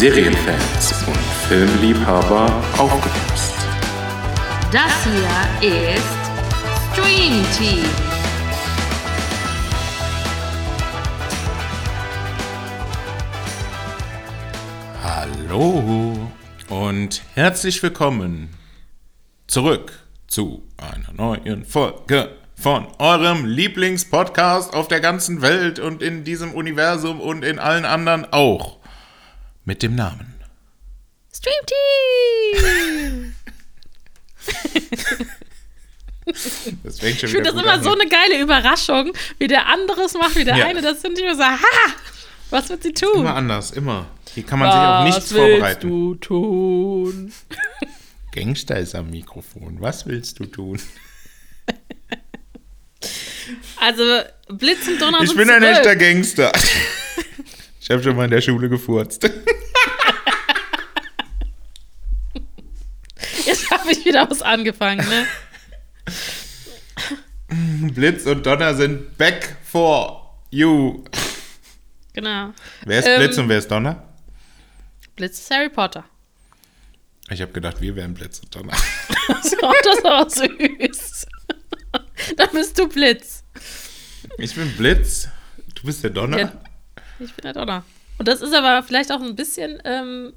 Serienfans und Filmliebhaber aufgepasst. Das hier ist Stream Team. Hallo und herzlich willkommen zurück zu einer neuen Folge von eurem Lieblingspodcast auf der ganzen Welt und in diesem Universum und in allen anderen auch. Mit dem Namen Stream Team! Das Ich finde das immer an. so eine geile Überraschung, wie der andere es macht, wie der Ja. eine. Das finde ich immer so, ha! Was wird sie tun? Immer anders, immer. Hier kann man sich auf nichts Was willst vorbereiten. du tun? Gangster ist am Mikrofon. Was willst du tun? Also, Blitz und Donner Ich sind bin ein echter Gangster. Ich habe schon mal in der Schule gefurzt. Jetzt habe ich wieder was angefangen, ne? Blitz und Donner sind back for you. Genau. Wer ist Ähm, Blitz und wer ist Donner? Blitz ist Harry Potter. Ich habe gedacht, wir wären Blitz und Donner. Das ist aber süß. Dann bist du Blitz. Ich bin Blitz. Du bist der Donner. Ja. Ich bin der Donner. Und das ist aber vielleicht auch ein bisschen, ähm,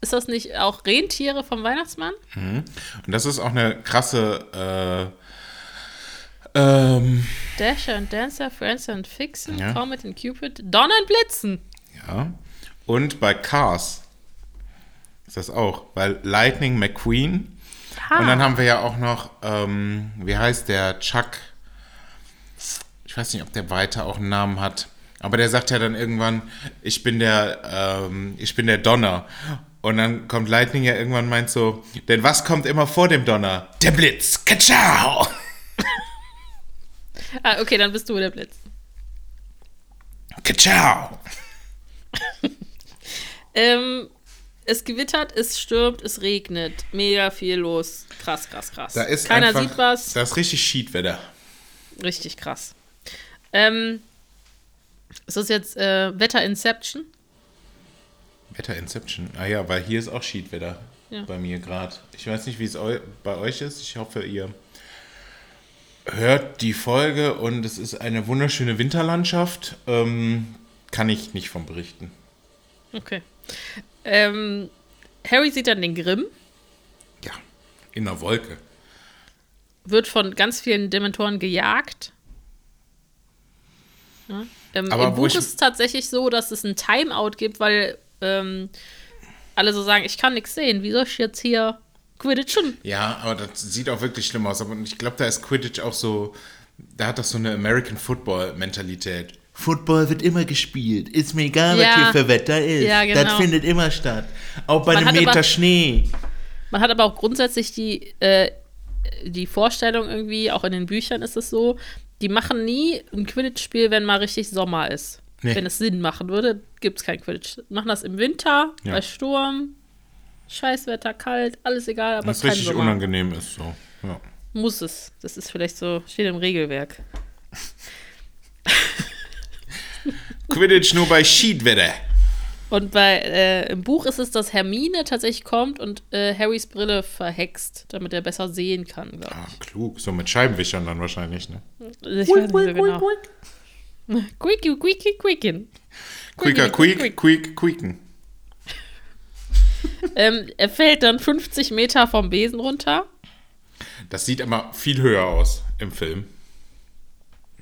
ist das nicht auch Rentiere vom Weihnachtsmann? Und das ist auch eine krasse. Äh, ähm, Dasher und Dancer, Francer und Fixen, Ja. Comet und Cupid, Donner und Blitzen. ja. Und bei Cars ist das auch, weil Lightning McQueen. Ha. Und dann haben wir ja auch noch, ähm, wie heißt der? Chuck. Ich weiß nicht, ob der weiter auch einen Namen hat. Aber der sagt ja dann irgendwann, ich bin der, ähm, ich bin der Donner. Und dann kommt Lightning ja irgendwann und meint so, denn was kommt immer vor dem Donner? Der Blitz. Katschau! Ah, okay, dann bist du der Blitz. Katschau! Ähm, es gewittert, es stürmt, es regnet. Mega viel los. Krass, krass, krass. Da ist Keiner einfach, sieht was. Das ist richtig Schiedwetter. Richtig krass. Ähm, ist das jetzt äh, Wetter Inception? Wetter Inception. Ah ja, weil hier ist auch Schiedwetter. Ja. Bei mir gerade. Ich weiß nicht, wie es eu bei euch ist. Ich hoffe, ihr hört die Folge und es ist eine wunderschöne Winterlandschaft. Ähm, kann ich nicht von berichten. Okay. Ähm, Harry sieht dann den Grimm, Ja, in der Wolke. wird von ganz vielen Dementoren gejagt. Ja. Ähm, Aber Im Buch ist es tatsächlich so, dass es ein Timeout gibt, weil ähm, alle so sagen, ich kann nichts sehen. Wie soll ich jetzt hier Quidditchen? Ja, aber das sieht auch wirklich schlimm aus. Aber ich glaube, da ist Quidditch auch so, da hat das so eine American Football Mentalität. Football wird immer gespielt. Ist mir egal, Ja. was hier für Wetter ist. Ja, genau. Das findet immer statt. Auch bei Man einem Meter aber- Schnee. Man hat aber auch grundsätzlich die, äh, die Vorstellung irgendwie, auch in den Büchern ist es so, die machen nie ein Quidditch-Spiel, wenn mal richtig Sommer ist. Nee. Wenn es Sinn machen würde, gibt es kein Quidditch. Machen das im Winter, Ja. bei Sturm, Scheißwetter, kalt, alles egal, aber Was richtig Sommer. unangenehm ist. So. Ja. Muss es. Das ist vielleicht so, steht im Regelwerk. Quidditch nur bei Schiedwetter. Und bei, äh, im Buch ist es, dass Hermine tatsächlich kommt und äh, Harrys Brille verhext, damit er besser sehen kann, glaube Ah, klug. So mit Scheibenwischern dann wahrscheinlich, ne? ich. Ich weiß nicht so genau. Quickie, quickie, quicken. Quicker, quick, quick, quicken. Ähm, er fällt dann 50 Meter vom Besen runter. Das sieht aber viel höher aus im Film.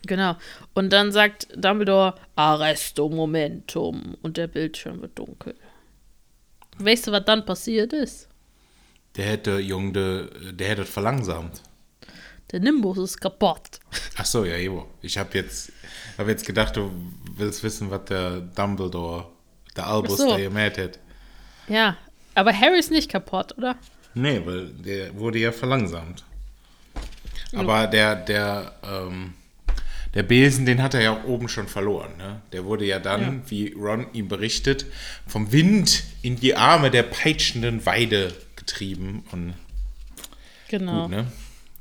Genau. Und dann sagt Dumbledore, Arresto Momentum. Und der Bildschirm wird dunkel. Weißt du, was dann passiert ist? Der hätte, Jung, der, der hätte verlangsamt. Der Nimbus ist kaputt. Ach so, ja, Evo. Ich habe jetzt, hab jetzt gedacht, du willst wissen, was der Dumbledore, der Albus, so. der gemäht hat. Ja, aber Harry ist nicht kaputt, oder? Nee, weil der wurde ja verlangsamt. Aber der, der, ähm, der Besen, den hat er ja auch oben schon verloren. Ne? Der wurde ja dann, wie Ron ihm berichtet, vom Wind in die Arme der peitschenden Weide getrieben. Und Genau. gut, ne?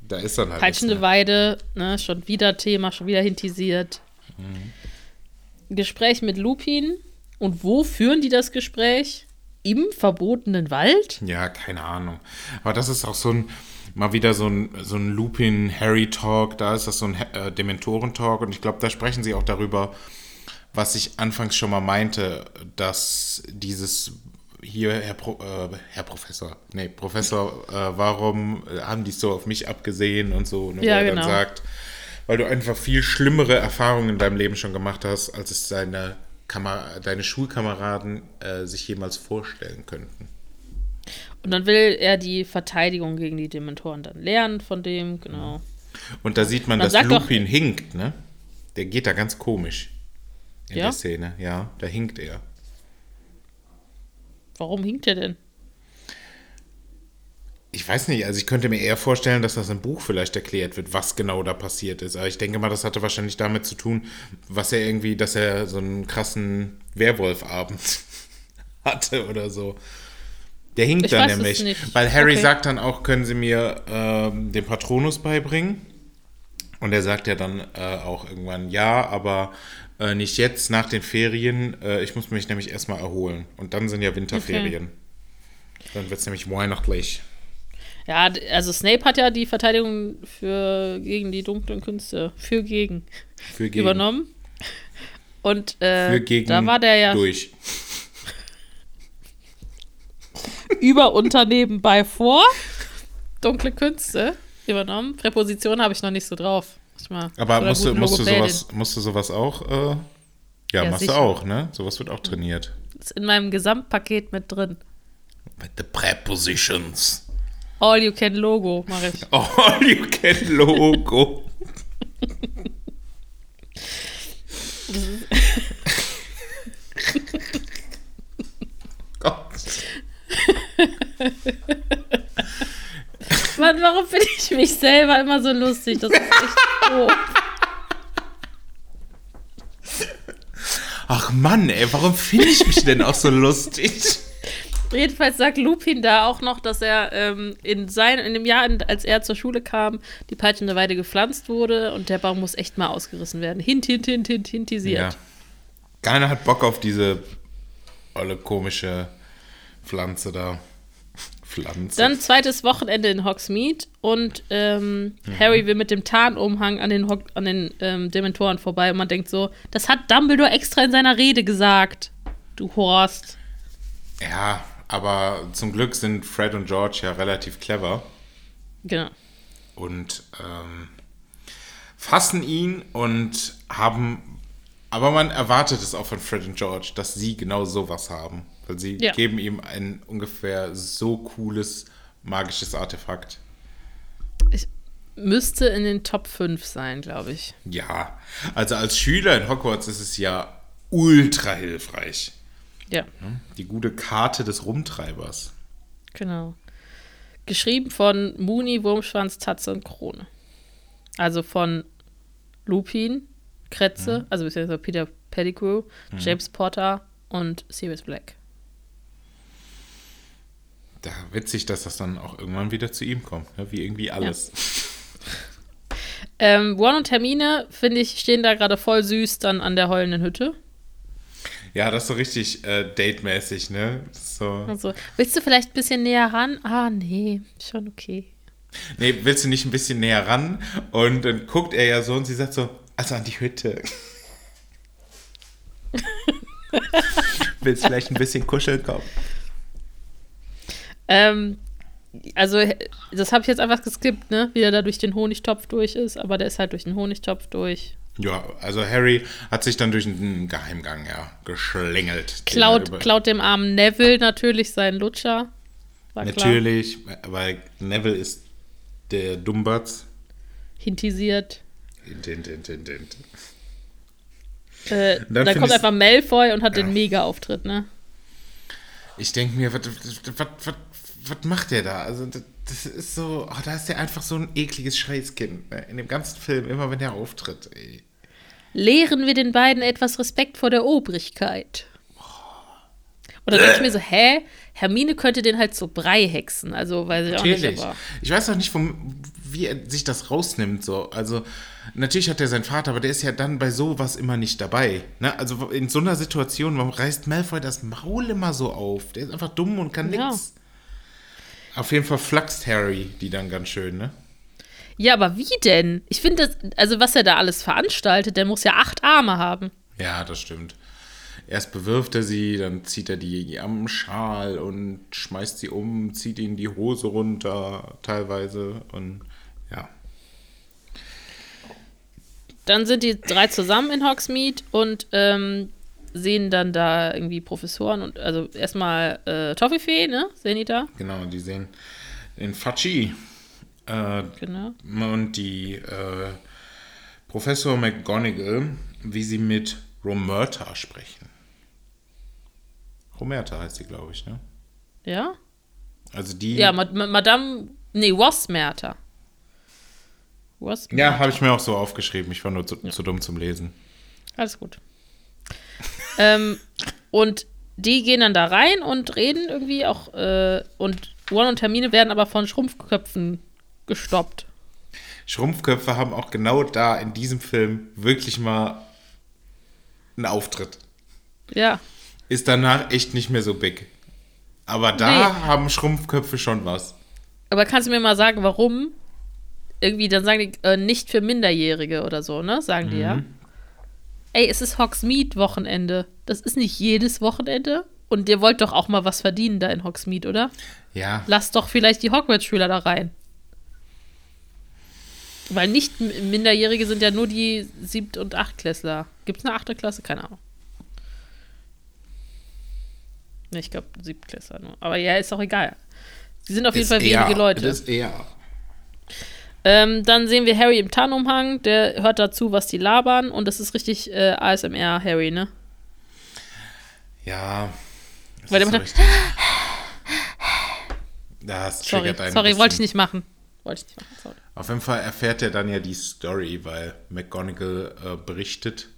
Da ist dann halt. Peitschende ne? Weide, ne, schon wieder Thema, schon wieder hintisiert. Mhm. Gespräch mit Lupin. Und wo führen die das Gespräch? im verbotenen Wald? Ja, keine Ahnung. Aber das ist auch so ein, mal wieder so ein, so ein Lupin-Harry-Talk. Da ist das so ein äh, Dementoren-Talk. Und ich glaube, da sprechen sie auch darüber, was ich anfangs schon mal meinte, dass dieses hier, Herr, Pro, äh, Herr Professor, nee, Professor, äh, warum haben die so auf mich abgesehen und so, ne, Ja, wo er genau. dann sagt, weil du einfach viel schlimmere Erfahrungen in deinem Leben schon gemacht hast, als es deine, Kamer deine Schulkameraden äh, sich jemals vorstellen könnten. Und dann will er die Verteidigung gegen die Dementoren dann lernen von dem, genau. Und da sieht man, Man dass sagt doch- Lupin hinkt, ne? Der geht da ganz komisch in Ja? der Szene, ja, da hinkt er. Warum hinkt er denn? Ich weiß nicht, also ich könnte mir eher vorstellen, dass das im Buch vielleicht erklärt wird, was genau da passiert ist. Aber ich denke mal, das hatte wahrscheinlich damit zu tun, was er irgendwie, dass er so einen krassen Werwolfabend hatte oder so. Der hinkt Ich dann nämlich. Weil Harry Okay. sagt dann auch, können Sie mir ähm, den Patronus beibringen? Und er sagt ja dann äh, auch irgendwann, ja, aber äh, nicht jetzt nach den Ferien. Äh, ich muss mich nämlich erstmal erholen. Und dann sind ja Winterferien. Dann wird es nämlich weihnachtlich. Ja, also Snape hat ja die Verteidigung für gegen die dunklen Künste, für gegen, Für gegen. übernommen. Und äh, Für gegen da war der ja durch. Über Unternehmen bei vor. Dunkle Künste übernommen. Präposition habe ich noch nicht so drauf. Muss ich mal Aber musst du, musst, du sowas, musst du sowas auch? Äh, ja, Ja, machst sicher. du auch, ne? Sowas wird auch trainiert. Ist in meinem Gesamtpaket mit drin. Mit the prepositions. All you can Logo mache ich. All you can Logo. Mann, warum finde ich mich selber immer so lustig? Das ist echt doof. Ach Mann, ey, warum finde ich mich denn auch so lustig? Jedenfalls sagt Lupin da auch noch, dass er ähm, in, sein, in dem Jahr, als er zur Schule kam, die peitschende Weide gepflanzt wurde und der Baum muss echt mal ausgerissen werden. Hint, hint, hint, hint, hintisiert. Ja. Keiner hat Bock auf diese olle komische Pflanze da. Pflanze. Dann zweites Wochenende in Hogsmeade und ähm, Mhm. Harry will mit dem Tarnumhang an den, Hog an den ähm, Dementoren vorbei und man denkt so, das hat Dumbledore extra in seiner Rede gesagt. Du Horst. ja, aber zum Glück sind Fred und George ja relativ clever Genau. und ähm, fassen ihn und haben. Aber man erwartet es auch von Fred und George, dass sie genau sowas haben. Weil sie Ja. geben ihm ein ungefähr so cooles magisches Artefakt. Ich müsste in den Top 5 sein, glaube ich. Ja, also als Schüler in Hogwarts ist es ja ultra hilfreich. Ja, Die gute Karte des Rumtreibers. genau. Geschrieben von Mooney, Wurmschwanz, Tatze und Krone. Also von Lupin, Kretze, also beziehungsweise Peter Pettigrew, James Potter und Sirius Black. Da witzig, dass das dann auch irgendwann wieder zu ihm kommt, ne? wie irgendwie alles. Ähm, Ron und Hermine, finde ich, stehen da gerade voll süß dann an der heulenden Hütte. Ja, das ist so richtig äh, datemäßig, ne? So. Also, willst du vielleicht ein bisschen näher ran? Ah, nee, schon okay. Nee, willst du nicht ein bisschen näher ran? Und dann guckt er ja so und sie sagt so, also an die Hütte. willst du vielleicht ein bisschen kuscheln kommen? Ähm, also, das habe ich jetzt einfach geskippt, ne? Wie er da durch den Honigtopf durch ist, aber der ist halt durch den Honigtopf durch. Ja, also Harry hat sich dann durch einen Geheimgang, ja, geschlängelt. Klaut, klaut dem armen Neville natürlich seinen Lutscher. War klar. Natürlich, weil Neville ist der Dummbatz. Hintisiert. Hint, hint, hint, hint, hint. Äh, dann dann kommt einfach Malfoy und hat den Mega-Auftritt, ne? Ich denke mir, was, macht der da? Also, das, das ist so, oh, da ist der einfach so ein ekliges Scheißkind. Ne? In dem ganzen Film, immer wenn der auftritt. Ey. Lehren wir den beiden etwas Respekt vor der Obrigkeit. Dann denke ich mir so, hä? Hermine könnte den halt so Brei hexen, also weiß ich auch nicht, Natürlich. aber Ich weiß auch nicht, vom, wie er sich das rausnimmt. So. Also, natürlich hat er seinen Vater, aber der ist ja dann bei sowas immer nicht dabei. Ne? Also, in so einer Situation, warum reißt Malfoy das Maul immer so auf? Der ist einfach dumm und kann Ja. nix. Auf jeden Fall flachst Harry die dann ganz schön, ne? Ja, aber wie denn? Ich finde, das- also was er da alles veranstaltet, der muss ja acht Arme haben. Ja, das stimmt. Erst bewirft er sie, dann zieht er die am Schal und schmeißt sie um, zieht ihnen die Hose runter, teilweise. Und ja. Dann sind die drei zusammen in Hogsmeade und ähm, sehen dann da irgendwie Professoren und also erstmal äh, Toffifee, ne? Sehen die da? Genau, die sehen den Fachi äh, Genau. und die äh, Professor McGonagall, wie sie mit Romerta sprechen. Romerta heißt sie, glaube ich, ne? Ja? Also die. Ja, Ma Ma Madame, nee, Wasmerta. Wasmerta. ja habe ich mir auch so aufgeschrieben. Ich war nur zu, zu dumm zum Lesen. Alles gut. ähm, und die gehen dann da rein und reden irgendwie auch. Äh, und Ron und Hermine werden aber von Schrumpfköpfen gestoppt. Schrumpfköpfe haben auch genau da in diesem Film wirklich mal einen Auftritt. Ja. Ist danach echt nicht mehr so big. Aber da Nee. haben Schrumpfköpfe schon was. Aber kannst du mir mal sagen, warum? Irgendwie, dann sagen die, äh, nicht für Minderjährige oder so, ne? Sagen die ja. Ey, es ist Hogsmeade-Wochenende. Das ist nicht jedes Wochenende. Und ihr wollt doch auch mal was verdienen da in Hogsmeade, oder? Ja, Lasst doch vielleicht die Hogwarts-Schüler da rein. Weil nicht Minderjährige sind ja nur die Siebt- und Achtklässler. Gibt es eine achte Klasse? Keine Ahnung. Ne, ich glaube Siebtklässler nur. Aber ja, ist auch egal. Sie sind auf jeden ist Fall eher, wenige Leute. Das ist eher. Ähm, dann sehen wir Harry im Tarnumhang, der hört dazu, was die labern und das ist richtig äh, ASMR Harry, ne? Ja. das Weil der so macht-. Das Sorry, triggert einen sorry, wollte ich nicht machen. Wollte ich nicht machen, sorry. Auf jeden Fall erfährt er dann ja die Story, weil McGonagall äh, berichtet,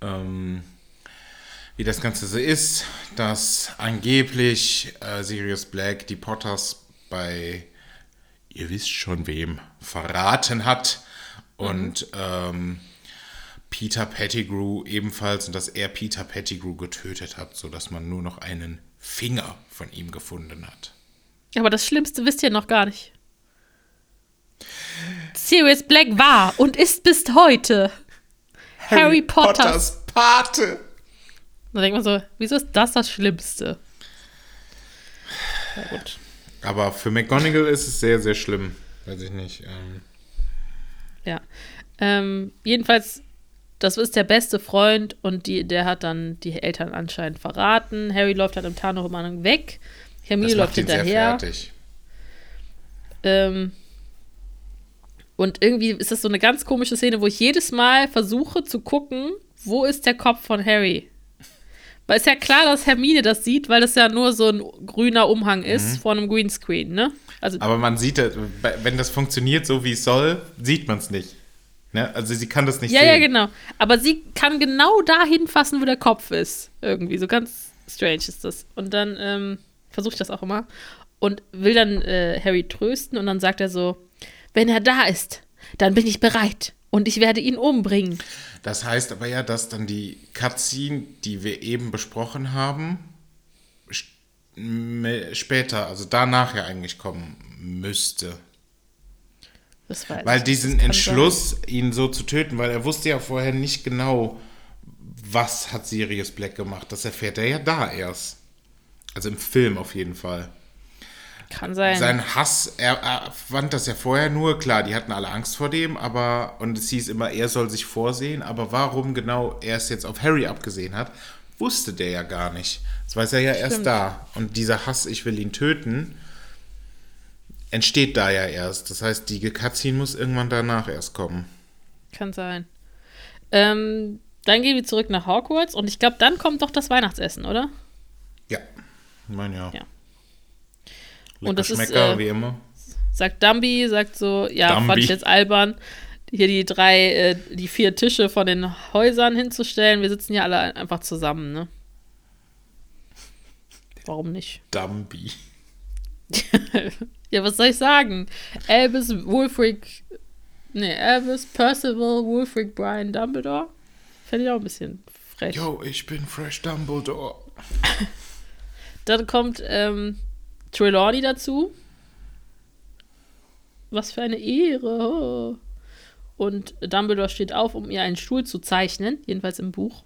ähm, wie das Ganze so ist, dass angeblich äh, Sirius Black die Potters bei, ihr wisst schon wem, verraten hat und ähm, Peter Pettigrew ebenfalls und dass er Peter Pettigrew getötet hat, sodass man nur noch einen Finger von ihm gefunden hat. Aber das Schlimmste wisst ihr noch gar nicht. Sirius Black war und ist bis heute Harry, Potters. Pate. Da denkt man so, wieso ist das das Schlimmste? Na gut. Aber für McGonagall ist es sehr, sehr schlimm. Weiß ich nicht. Ähm, Ja. Ähm, jedenfalls, das ist der beste Freund und die, der hat dann die Eltern anscheinend verraten. Harry läuft halt im Tarnumhang weg. Hermine läuft ihn sehr hinterher. fertig. Ähm, und irgendwie ist das so eine ganz komische Szene, wo ich jedes Mal versuche zu gucken, wo ist der Kopf von Harry? Weil es ist ja klar, dass Hermine das sieht, weil das ja nur so ein grüner Umhang ist Mhm. vor einem Greenscreen, ne? Also, Aber man sieht, das, wenn das funktioniert so, wie es soll, sieht man es nicht. Ne? Also sie kann das nicht ja, sehen. ja, genau. Aber sie kann genau dahin fassen, wo der Kopf ist. Irgendwie. So ganz strange ist das. Und dann ähm, versuche ich das auch immer. Und will dann äh, Harry trösten und dann sagt er so: Wenn er da ist, dann bin ich bereit und ich werde ihn umbringen. Das heißt aber ja, dass dann die Cutscene, die wir eben besprochen haben, später, also danach ja eigentlich kommen müsste. Das weiß Weil ich. diesen Entschluss, ihn so zu töten, weil er wusste ja vorher nicht genau, was hat Sirius Black gemacht. Das erfährt er ja da erst. Also im Film auf jeden Fall. Kann sein. Sein Hass, er, er fand das ja vorher nur, klar, die hatten alle Angst vor dem, aber, und es hieß immer, er soll sich vorsehen, aber warum genau er es jetzt auf Harry abgesehen hat, wusste der ja gar nicht. Das weiß er ja erst Stimmt. da. Und dieser Hass, ich will ihn töten, entsteht da ja erst. Das heißt, die Cutscene muss irgendwann danach erst kommen. Kann sein. Ähm, dann gehen wir zurück nach Hogwarts und ich glaube, dann kommt doch das Weihnachtsessen, oder? Ja. Ich meine ja. Ja. Lecker Und das ist, Schmecker, äh, wie immer. Sagt Dumby, sagt so, ja, Dumby. fand ich jetzt albern, hier die drei, äh, die vier Tische von den Häusern hinzustellen. Wir sitzen ja alle einfach zusammen, ne? Warum nicht? Dumby. ja, was soll ich sagen? Albus Wulfric. Nee, Albus Percival Wulfric Brian Dumbledore. Fände ich auch ein bisschen frech. Yo, ich bin Fresh Dumbledore. Dann kommt ähm, Trelawney dazu. Was für eine Ehre. Und Dumbledore steht auf, um ihr einen Stuhl zu zeichnen, jedenfalls im Buch.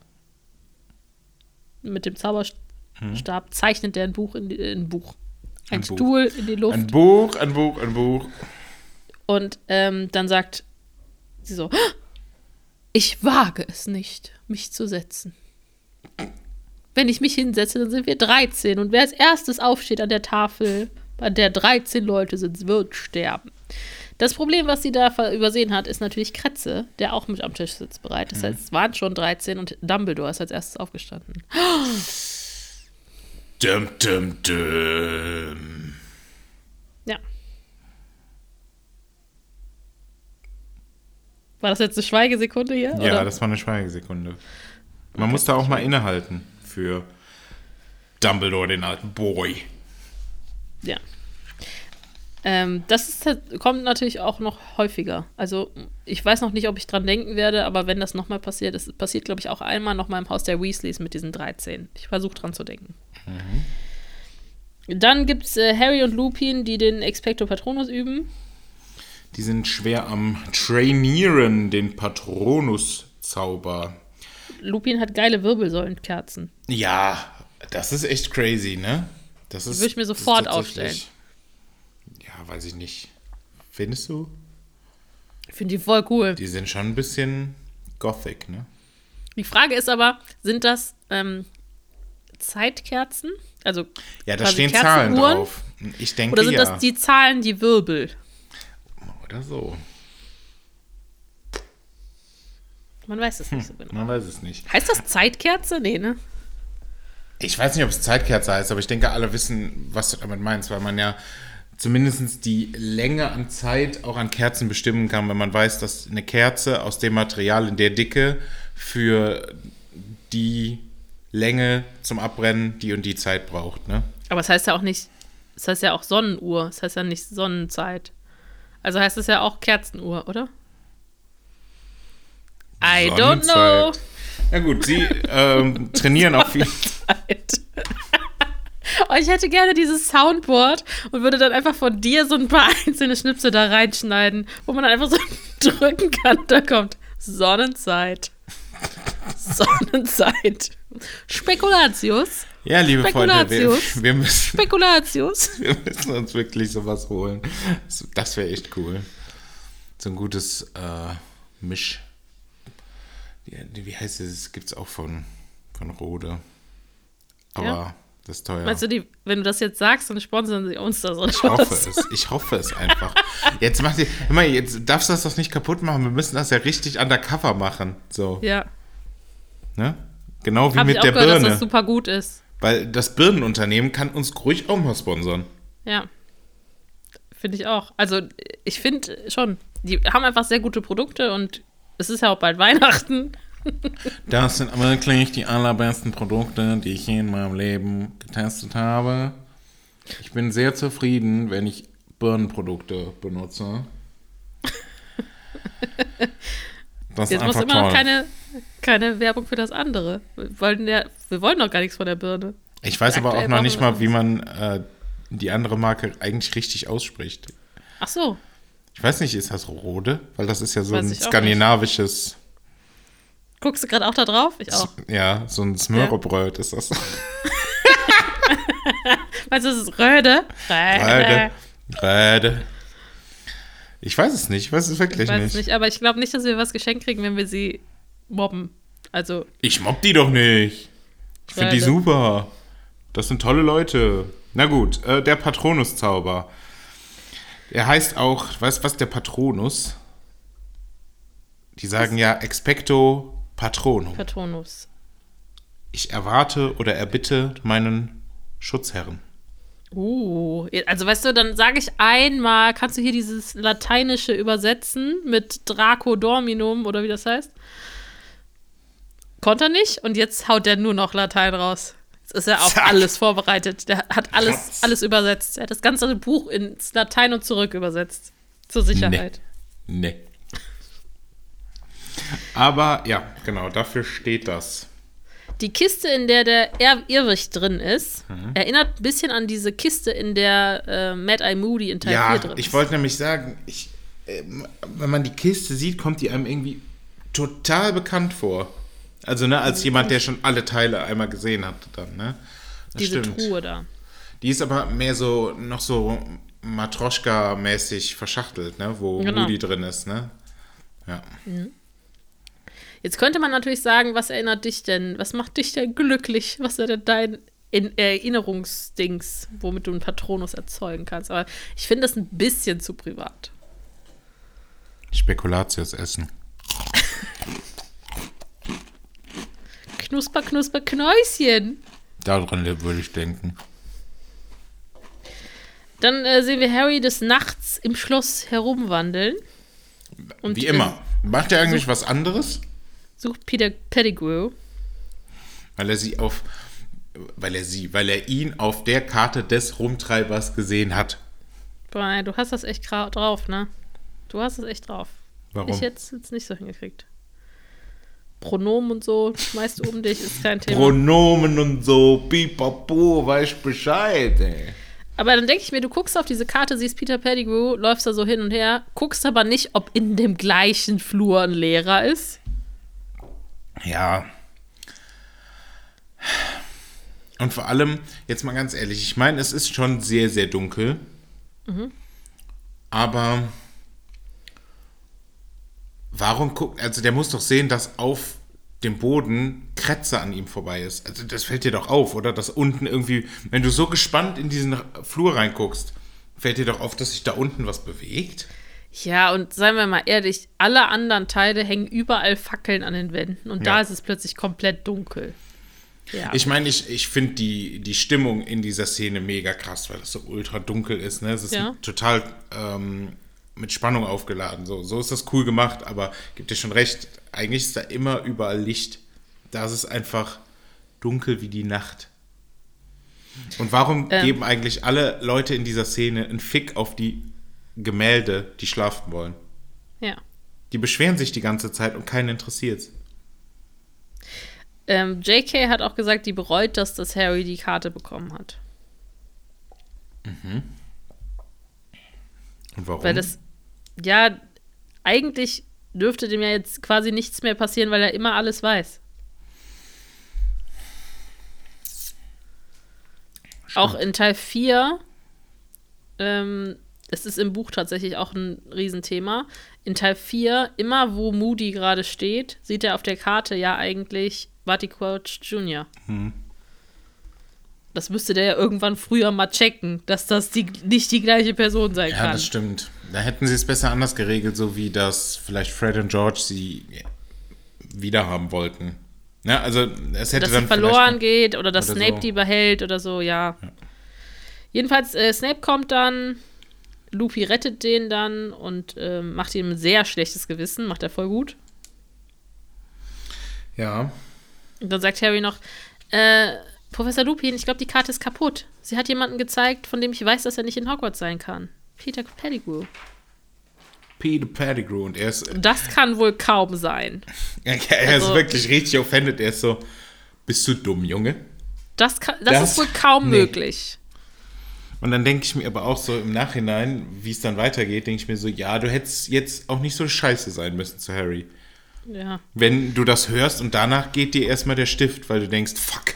Mit dem Zauberstab hm. zeichnet er ein Buch in, die, ein Buch. Ein, ein Stuhl Buch. in die Luft. Ein Buch, ein Buch, ein Buch. Und ähm, dann sagt sie so: Ich wage es nicht, mich zu setzen. Wenn ich mich hinsetze, dann sind wir 13. Und wer als erstes aufsteht an der Tafel, an der 13 Leute sind, wird sterben. Das Problem, was sie da übersehen hat, ist natürlich Kretze, der auch mit am Tisch sitzt bereit. Das mhm. heißt, es waren schon 13 und Dumbledore ist als erstes aufgestanden. Dum, dum, dum. Ja. War das jetzt eine Schweigesekunde hier? Ja, oder? das war eine Schweigesekunde. Man okay. muss da auch mal innehalten für Dumbledore, den alten Boy. Ja. Ähm, das ist, kommt natürlich auch noch häufiger. Also ich weiß noch nicht, ob ich dran denken werde, aber wenn das nochmal passiert, das passiert, glaube ich, auch einmal nochmal im Haus der Weasleys mit diesen 13. Ich versuche dran zu denken. Mhm. Dann gibt es äh, Harry und Lupin, die den Expecto Patronus üben. Die sind schwer am Trainieren, den Patronus-Zauber. Lupin hat geile Wirbelsäulenkerzen. Ja, das ist echt crazy, ne? Das ist, die würde ich mir sofort aufstellen. Ja, weiß ich nicht. Findest du? Ich finde die voll cool. Die sind schon ein bisschen gothic, ne? Die Frage ist aber, sind das ähm, Zeitkerzen? Also ja, da stehen Zahlen drauf. Ich denke Oder sind ja. das die Zahlen, die Wirbel? Oder so. Man weiß es nicht so genau. Man weiß es nicht. Heißt das Zeitkerze? Nee, ne? Ich weiß nicht, ob es Zeitkerze heißt, aber ich denke, alle wissen, was du damit meinst, weil man ja zumindest die Länge an Zeit auch an Kerzen bestimmen kann, wenn man weiß, dass eine Kerze aus dem Material in der Dicke für die Länge zum Abbrennen die und die Zeit braucht. Ne? Aber es das heißt ja auch nicht, es das heißt ja auch Sonnenuhr, es das heißt ja nicht Sonnenzeit. Also heißt es ja auch Kerzenuhr, oder? I don't know. Na gut, sie ähm, trainieren auf viel. oh, ich hätte gerne dieses Soundboard und würde dann einfach von dir so ein paar einzelne Schnipsel da reinschneiden, wo man dann einfach so drücken kann. Da kommt Sonnenzeit. Sonnenzeit. Spekulatius. Ja, liebe Freunde, wir, wir, müssen, Spekulatius. wir müssen uns wirklich sowas holen. Das wäre echt cool. So ein gutes äh, Misch wie heißt es? Gibt es auch von, von Rode. Aber ja. das ist teuer. Weißt du, die, wenn du das jetzt sagst, dann sponsern sie uns das. Ich hoffe es. Ich hoffe es einfach. Jetzt mach die, immer, jetzt darfst du das doch nicht kaputt machen. Wir müssen das ja richtig undercover machen. So. Ja. Ne? Genau wie Hab mit ich der gehört, Birne. Dass das super gut ist. Weil das Birnenunternehmen kann uns ruhig auch mal sponsern. Ja. Finde ich auch. Also, ich finde schon, die haben einfach sehr gute Produkte und es ist ja auch bald Weihnachten. Das sind wirklich die allerbesten Produkte, die ich je in meinem Leben getestet habe. Ich bin sehr zufrieden, wenn ich Birnenprodukte benutze. Das Jetzt muss immer noch keine, keine Werbung für das andere. Wir wollen, ja, wir wollen noch gar nichts von der Birne. Ich weiß aber auch noch nicht mal, wie man äh, die andere Marke eigentlich richtig ausspricht. Ach so. Ich weiß nicht, ist das Rode? Weil das ist ja so weiß ein skandinavisches. Guckst du gerade auch da drauf? Ich auch. Ja, so ein Smörrebröt ja. ist das. Meinst du, das ist Röde? Röde. Röde. Ich weiß es nicht, ich weiß es wirklich ich weiß nicht. nicht. Aber ich glaube nicht, dass wir was geschenkt kriegen, wenn wir sie mobben. Also. Ich mobb die doch nicht. Ich finde die super. Das sind tolle Leute. Na gut, äh, der Patronus-Zauber. Er heißt auch, weißt du was, der Patronus? Die sagen ja expecto patronum. Patronus. Ich erwarte oder erbitte meinen Schutzherren. Uh, also weißt du, dann sage ich einmal, kannst du hier dieses Lateinische übersetzen mit Draco Dominum oder wie das heißt? Konnte er nicht und jetzt haut er nur noch Latein raus. Ist er auf Zack. alles vorbereitet. Der hat alles, alles übersetzt. Er hat das ganze Buch ins Latein und zurück übersetzt. Zur Sicherheit. Nee. Aber ja, genau, dafür steht das. Die Kiste, in der der Ir Irrwicht drin ist, Mhm. erinnert ein bisschen an diese Kiste, in der äh, Mad Eye Moody in Teil ja, 4 drin ich ist. wollte nämlich sagen, ich, ähm, wenn man die Kiste sieht, kommt die einem irgendwie total bekannt vor. Also, ne, als jemand, der schon alle Teile einmal gesehen hat, dann, ne? Das Diese stimmt. Truhe da. Die ist aber mehr so, noch so Matroschka-mäßig verschachtelt, ne? Wo Genau. Moody drin ist, ne? Ja. Jetzt könnte man natürlich sagen, was erinnert dich denn, was macht dich denn glücklich? Was ist denn dein in Erinnerungsdings, womit du einen Patronus erzeugen kannst? Aber ich finde das ein bisschen zu privat. Spekulatius essen. Knusper, knusper, Knäuschen. Daran würde ich denken. Dann äh, sehen wir Harry des Nachts im Schloss herumwandeln. Und, Wie äh, immer. Macht er eigentlich was anderes? Sucht Peter Pettigrew. Weil er sie auf. Weil er sie, weil er ihn auf der Karte des Rumtreibers gesehen hat. Boah, du hast das echt drauf, ne? Du hast das echt drauf. Warum? Ich jetzt jetzt nicht so hingekriegt. Pronomen und so, schmeißt du um dich, ist kein Thema. Pronomen und so, pipapo, weiß Bescheid, ey. aber dann denke ich mir, du guckst auf diese Karte, siehst Peter Pettigrew, läufst da so hin und her, guckst aber nicht, ob in dem gleichen Flur ein Lehrer ist. Ja. Und vor allem, jetzt mal ganz ehrlich, ich meine, es ist schon sehr, sehr dunkel. Aber warum guckt, also der muss doch sehen, dass auf dem Boden Kretzer an ihm vorbei ist. Also das fällt dir doch auf, oder? Dass unten irgendwie, wenn du so gespannt in diesen Flur reinguckst, fällt dir doch auf, dass sich da unten was bewegt. Ja, und seien wir mal ehrlich, alle anderen Teile hängen überall Fackeln an den Wänden und da Ja. ist es plötzlich komplett dunkel. Ja. Ich meine, ich, ich finde die, die Stimmung in dieser Szene mega krass, weil es so ultra dunkel ist. Ne? Es ist Ja. total ähm, mit Spannung aufgeladen. So, so ist das cool gemacht, aber gibt dir schon recht, eigentlich ist da immer überall Licht. Da ist es einfach dunkel wie die Nacht. Und warum Ähm. geben eigentlich alle Leute in dieser Szene einen Fick auf die Gemälde, die schlafen wollen? ja. Die beschweren sich die ganze Zeit und keinen interessiert's. Ähm, JK hat auch gesagt, die bereut, dass das Harry die Karte bekommen hat. Und warum? Weil das, ja, eigentlich dürfte dem ja jetzt quasi nichts mehr passieren, weil er immer alles weiß. Auch in Teil 4, ähm, es ist im Buch tatsächlich auch ein Riesenthema. In Teil 4, immer wo Moody gerade steht, sieht er auf der Karte ja eigentlich Barty Crouch Jr. Das müsste der ja irgendwann früher mal checken, dass das die, nicht die gleiche Person sein Ja, kann. das stimmt. Da hätten sie es besser anders geregelt, so wie das vielleicht Fred und George sie wiederhaben wollten. Ja, also es hätte dass dann sie verloren vielleicht- geht oder dass oder Snape so. die behält oder so, ja. Jedenfalls, äh, Snape kommt dann, Lupi rettet den dann und ähm, macht ihm ein sehr schlechtes Gewissen, macht er voll gut. Ja. Und dann sagt Harry noch, äh, Professor Lupin, ich glaube, die Karte ist kaputt. Sie hat jemanden gezeigt, von dem ich weiß, dass er nicht in Hogwarts sein kann. Peter Pettigrew. Peter Pettigrew und er ist, Das kann wohl kaum sein. er, er ist Also- wirklich richtig offended. Er ist so, bist du dumm, Junge? Das, kann, das, Das- ist wohl kaum nee. möglich. Und dann denke ich mir aber auch so im Nachhinein, wie es dann weitergeht, denke ich mir so, ja, du hättest jetzt auch nicht so scheiße sein müssen zu Harry. Ja. Wenn du das hörst und danach geht dir erstmal der Stift, weil du denkst, fuck.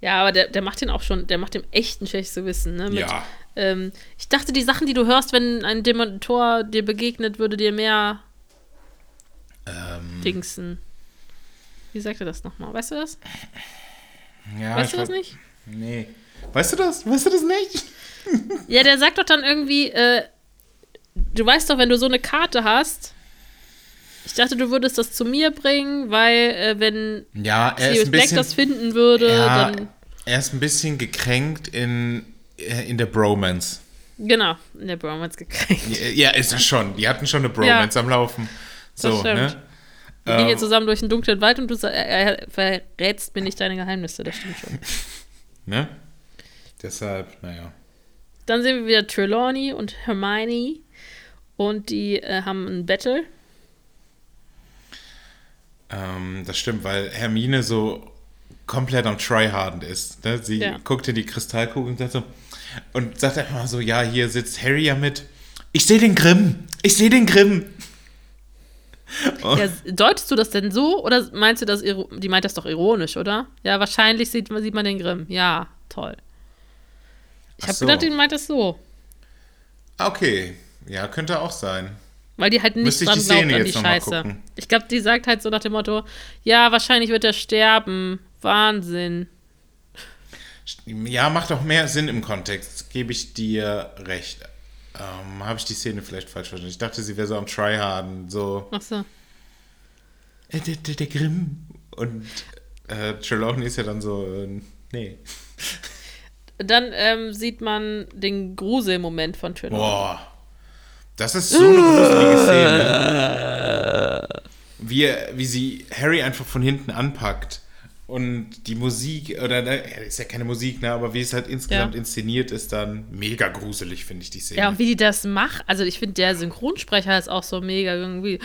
Ja, aber der, der macht den auch schon, der macht dem echt ein schlechtes Gewissen, ne? Mit, Ja. Ähm, ich dachte, die Sachen, die du hörst, wenn ein Dementor dir begegnet, würde dir mehr Ähm, dingsen. Wie sagt er das nochmal? Weißt du das? ja, weißt du das nicht? Nee. Weißt du das? Weißt du das nicht? Ja, der sagt doch dann irgendwie, äh, du weißt doch, wenn du so eine Karte hast, ich dachte, du würdest das zu mir bringen, weil äh, wenn Ja, er ist Sirius Black bisschen, das finden würde, ja, dann er ist ein bisschen gekränkt in, äh, in der Bromance. genau, in der Bromance gekriegt. Ja, ist er schon. Die hatten schon eine Bromance am Laufen. So, ne? Wir gehen hier zusammen durch den dunklen Wald und du äh, verrätst mir nicht deine Geheimnisse, das stimmt schon. Ne? Deshalb, naja. Dann sehen wir wieder Trelawney und Hermione und die äh, haben ein Battle. Ähm, das stimmt, weil Hermine so komplett am Tryharden ist. Ne? Sie Ja. guckt in die Kristallkugel und sagt so, und sagt einfach mal so, ja, hier sitzt Harry ja mit. Ich sehe den Grimm. Ich sehe den Grimm. Oh. Ja, deutest du das denn so oder meinst du das, die meint das doch ironisch, oder? Ja, wahrscheinlich sieht man, sieht man den Grimm. Ja, toll. Ich habe so. gedacht, die meint das so. Okay, ja, könnte auch sein. Weil die halt nicht Müsste dran glaubt an die Scheiße. Ich glaube, die sagt halt so nach dem Motto, ja, wahrscheinlich wird er sterben. Wahnsinn. Ja, macht auch mehr Sinn im Kontext, gebe ich dir recht. Ähm, Habe ich die Szene vielleicht falsch verstanden? Ich dachte, sie wäre so am Tryharden, so, Ach so. äh, der, der, der Grimm. Und äh, Trelawney ist ja dann so, äh, nee. Dann ähm, sieht man den Gruselmoment von Trelawney. Boah. Das ist so eine gruselige Szene. Wie, wie sie Harry einfach von hinten anpackt. Und die Musik, oder ne, ja, ist ja keine Musik, ne, aber wie es halt insgesamt Ja. inszeniert ist, dann mega gruselig, finde ich die Szene. Ja, und wie die das macht, also ich finde, der Synchronsprecher ist auch so mega irgendwie.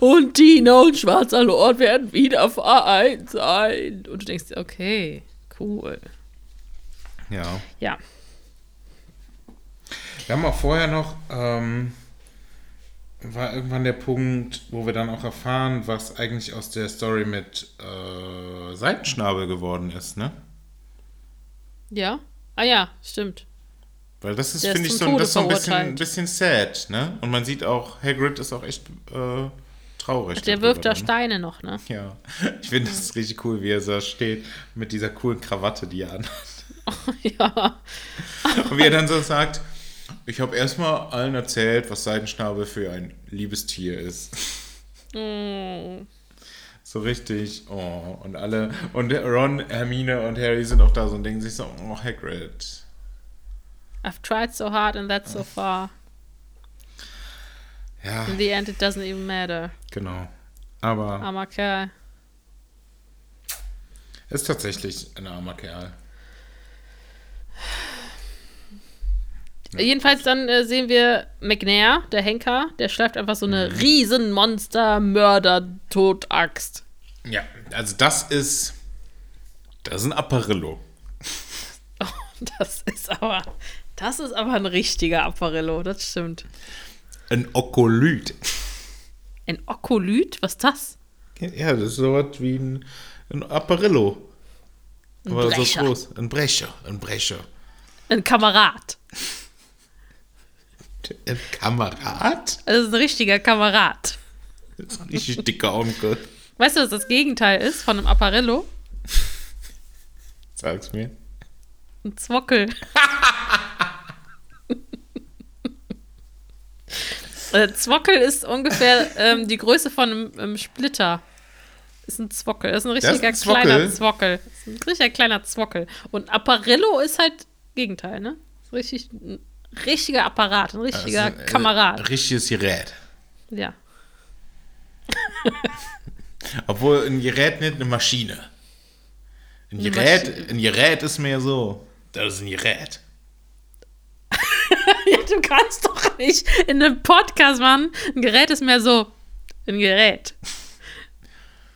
Und Tina und Schwarzer Lord werden wieder vereint sein. Und du denkst, okay, cool. ja. Ja. Wir haben auch vorher noch, ähm, war irgendwann der Punkt, wo wir dann auch erfahren, was eigentlich aus der Story mit äh, Seitenschnabel geworden ist, ne? Ja? Ah ja, stimmt. Weil das ist, Der finde ich, so, das so ein bisschen, ein bisschen sad, ne? Und man sieht auch, Hagrid ist auch echt äh, traurig. Der darüber wirft da dann. Steine noch, ne? Ja, ich finde das richtig cool, wie er so steht mit dieser coolen Krawatte, die er anhat. ja. Und wie er dann so sagt, ich habe erstmal allen erzählt, was Seidenschnabel für ein liebes Tier ist. Mm. So richtig, oh, und alle, und Ron, Hermine und Harry sind auch da so und denken sich so, oh, Hagrid. I've tried so hard and that's so far. Ja, In the end, it doesn't even matter. genau. Aber Armer Kerl. ist tatsächlich ein armer Kerl. Jedenfalls dann äh, sehen wir McNair, der Henker, der schleift einfach so eine riesen Monster-Mörder-Totaxt. Ja, also das ist, das ist ein Apparillo. Das ist aber, das ist aber ein richtiger Apparillo, das stimmt. Ein Okolyt. Ein Okolyt, was ist das? Ja, das ist sowas wie ein, ein Apparillo. Ein Aber Brecher. so groß. Ein Brecher, ein Brecher. Ein Kamerad. Kamerad? Das ist ein richtiger Kamerad. Das ist ein richtig dicker Onkel. Weißt du, was das Gegenteil ist von einem Apparillo? Sag's mir. Ein Zwockel. Äh, Zwockel ist ungefähr ähm, die Größe von einem, einem Splitter. Ist ein Zwockel. Das ist ein ist ein richtiger kleiner Zwockel. Das ist ein richtiger kleiner Zwockel. Und Apparillo ist halt Gegenteil, ne? Ist richtig, ein richtiger Apparat, ein richtiger Also, äh, Kamerad. Richtiges Gerät. Ja. Obwohl ein Gerät nicht eine Maschine. Ein Eine Gerät, ein Gerät ist mehr so. Das ist ein Gerät. ja. Du kannst doch nicht in einem Podcast machen. Ein Gerät ist mehr so ein Gerät.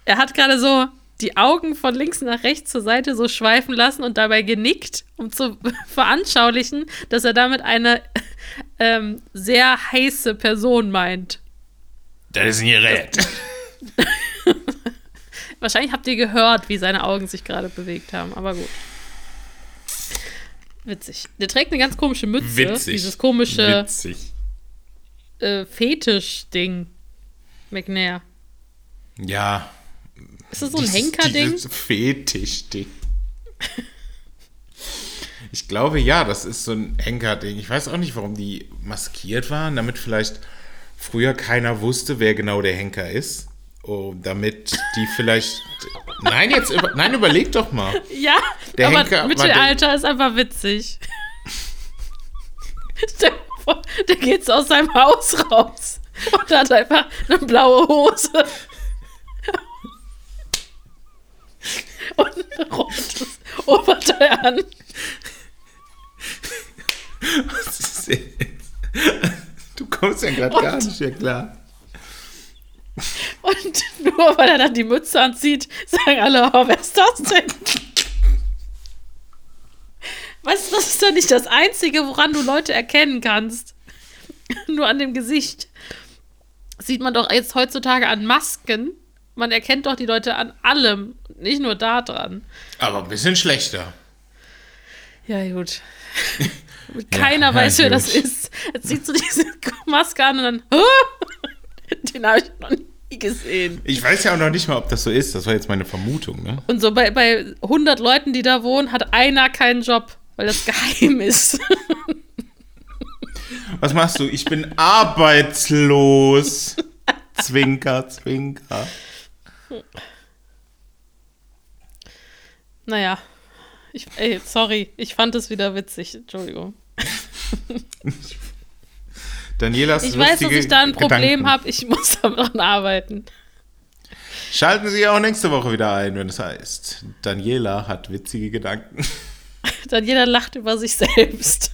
Er hat gerade so die Augen von links nach rechts zur Seite so schweifen lassen und dabei genickt, um zu veranschaulichen, dass er damit eine ähm, sehr heiße Person meint. Das ist ein Gerät. Wahrscheinlich habt ihr gehört, wie seine Augen sich gerade bewegt haben, aber gut. Witzig. Der trägt eine ganz komische Mütze. Witzig. Dieses komische Witzig. äh, Fetisch-Ding. McNair. Ja. Ist das so ein Henker-Ding? Fetisch-Ding. Ich glaube, ja, das ist so ein Henker-Ding. Ich weiß auch nicht, warum die maskiert waren, damit vielleicht früher keiner wusste, wer genau der Henker ist. Oh, damit die vielleicht. Nein, jetzt über, nein, überleg doch mal. Ja, Der aber Henker Mittelalter ist einfach witzig. Der geht so aus seinem Haus raus und hat einfach eine blaue Hose. Und ein rotes Oberteil an. Was ist denn jetzt? Du kommst ja gerade gar nicht mehr klar. Und nur weil er dann die Mütze anzieht, sagen alle, oh, wer ist das denn? Weißt du, das ist doch nicht das Einzige, woran du Leute erkennen kannst. Nur an dem Gesicht. Sieht man doch jetzt heutzutage an Masken. Man erkennt doch die Leute an allem, nicht nur da dran. Aber ein bisschen schlechter. Ja, gut. Keiner Ja, weiß, wer gut. das ist. Jetzt ziehst du diese Maske an und dann. Den habe ich noch nie gesehen. Ich weiß ja auch noch nicht mal, ob das so ist. Das war jetzt meine Vermutung, ne? Und so bei, bei 100 Leuten, die da wohnen, hat einer keinen Job, weil das geheim ist. Was machst du? Ich bin arbeitslos. Zwinker, zwinker. Naja. Ich, ey, sorry, ich fand es wieder witzig. Entschuldigung. Danielas Ich weiß, dass ich da ein Problem habe. Ich muss daran arbeiten. Schalten Sie auch nächste Woche wieder ein, wenn es heißt, Daniela hat witzige Gedanken. Jeder lacht über sich selbst.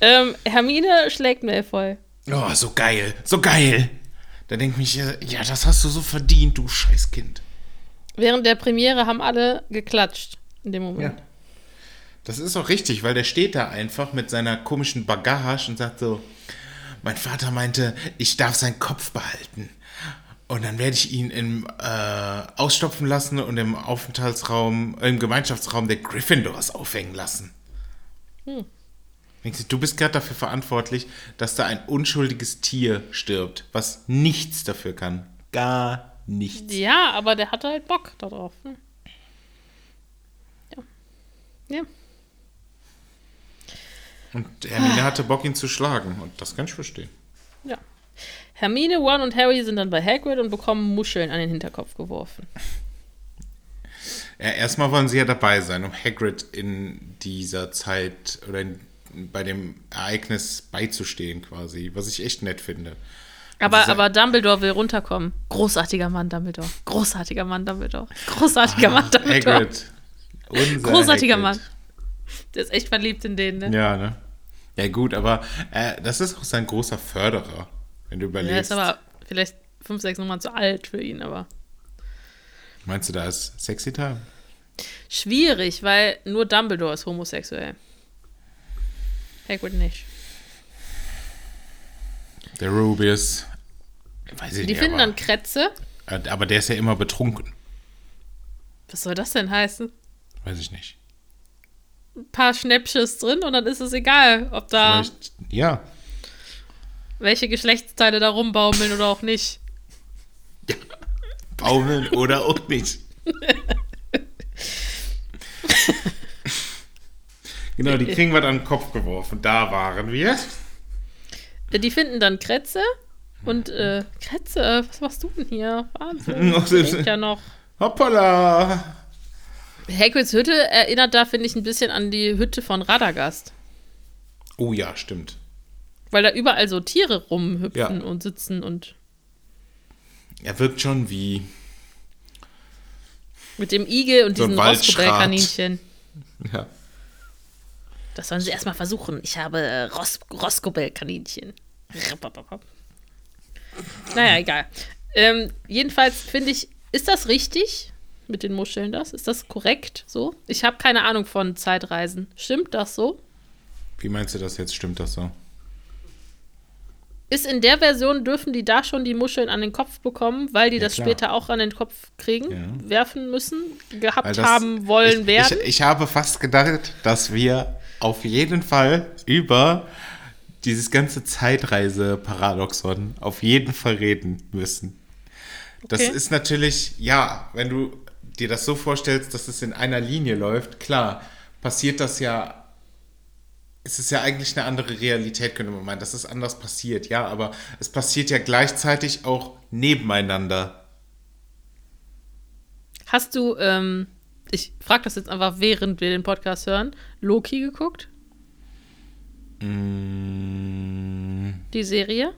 ähm, Hermine schlägt Malfoy. Oh, so geil, so geil. Da denkt mich, äh, ja, das hast du so verdient, du Scheißkind. Während der Premiere haben alle geklatscht in dem Moment. Das ist auch richtig, weil der steht da einfach mit seiner komischen Bagage und sagt so, mein Vater meinte, ich darf seinen Kopf behalten. Und dann werde ich ihn im, äh, ausstopfen lassen und im Aufenthaltsraum, im Gemeinschaftsraum der Gryffindors aufhängen lassen. Denkst du, bist gerade dafür verantwortlich, dass da ein unschuldiges Tier stirbt, was nichts dafür kann. Gar nichts. Ja, aber der hatte halt Bock darauf. Ne? Ja. Ja. Und Hermine hatte Bock, ihn zu schlagen. Und das kann ich verstehen. Ja. Hermine, Ron und Harry sind dann bei Hagrid und bekommen Muscheln an den Hinterkopf geworfen. Ja, erstmal wollen sie ja dabei sein, um Hagrid in dieser Zeit oder in, bei dem Ereignis beizustehen quasi, was ich echt nett finde. Aber, aber Dumbledore will runterkommen. Großartiger Mann, Dumbledore. Großartiger Mann, Dumbledore. Großartiger Mann, Dumbledore. Ah, Hagrid. Unser Großartiger Hagrid. Mann. Der ist echt verliebt in den, ne? Ja, ne? Ja, gut, aber äh, das ist auch sein großer Förderer, wenn du überlegst. ist aber vielleicht fünf, sechs Nummern zu alt für ihn, aber Meinst du, da ist Sexy Time? schwierig, weil nur Dumbledore ist homosexuell. Hagrid nicht. Der Rubius. Weiß ich Die nicht. finden aber, dann Kretze. äh, aber der ist ja immer betrunken. Was soll das denn heißen? Weiß ich nicht. Ein paar Schnäppches drin und dann ist es egal, ob da Vielleicht, ja. welche Geschlechtsteile da rumbaumeln oder auch nicht. Baumeln oder auch nicht. Genau, die kriegen wir dann an den Kopf geworfen. Da waren wir. Die finden dann Kretze und äh, Kretze, was machst du denn hier? Wahnsinn. Noch selbst- klingt ja noch. Hoppala. Hagrids Hütte erinnert da, finde ich, ein bisschen an die Hütte von Radagast. Oh ja, stimmt. Weil da überall so Tiere rumhüpfen Ja. und sitzen und Er wirkt schon wie. mit dem Igel und So diesen Waldschrat. Roscobel-Kaninchen. Ja. Das sollen sie erstmal versuchen. Ich habe äh, Ros Roscobel-Kaninchen. Rappapapap. Naja, egal. Ähm, jedenfalls finde ich, ist das richtig mit den Muscheln das? Ist das korrekt so? Ich habe keine Ahnung von Zeitreisen. Stimmt das so? Wie meinst du das jetzt? Stimmt das so? Ist in der Version, dürfen die da schon die Muscheln an den Kopf bekommen, weil die Ja, das klar. später auch an den Kopf kriegen, Ja. werfen müssen, gehabt das- haben, wollen, ich, werden? Ich, ich habe fast gedacht, dass wir auf jeden Fall über dieses ganze Zeitreise-Paradoxon auf jeden Fall reden müssen. Das Okay. ist natürlich, ja, wenn du dir das so vorstellst, dass es in einer Linie läuft, klar, passiert das ja. Es ist ja eigentlich eine andere Realität, könnte man meinen, dass es anders passiert, ja, aber es passiert ja gleichzeitig auch nebeneinander. Hast du, ähm, ich frage das jetzt einfach, während wir den Podcast hören, Loki geguckt? Mm, Die Serie?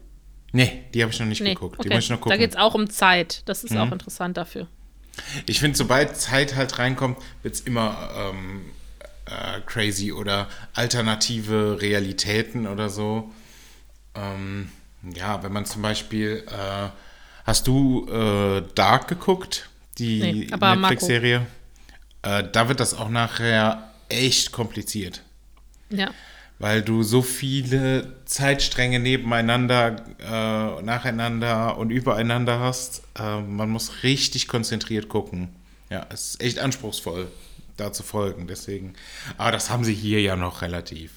nee, die habe ich noch nicht Nee, geguckt. Die okay. muss ich noch Da gucken. geht es auch um Zeit. Das ist Mhm. auch interessant dafür. Ich finde, sobald Zeit halt reinkommt, wird es immer ähm, äh, crazy oder alternative Realitäten oder so. Ähm, ja, wenn man zum Beispiel, äh, hast du äh, Dark geguckt, die Nee, Netflix-Serie? Äh, da wird das auch nachher echt kompliziert, Ja. weil du so viele Zeitstränge nebeneinander, äh, nacheinander und übereinander hast. Äh, man muss richtig konzentriert gucken. Ja, es ist echt anspruchsvoll, da zu folgen. Deswegen, aber das haben sie hier ja noch relativ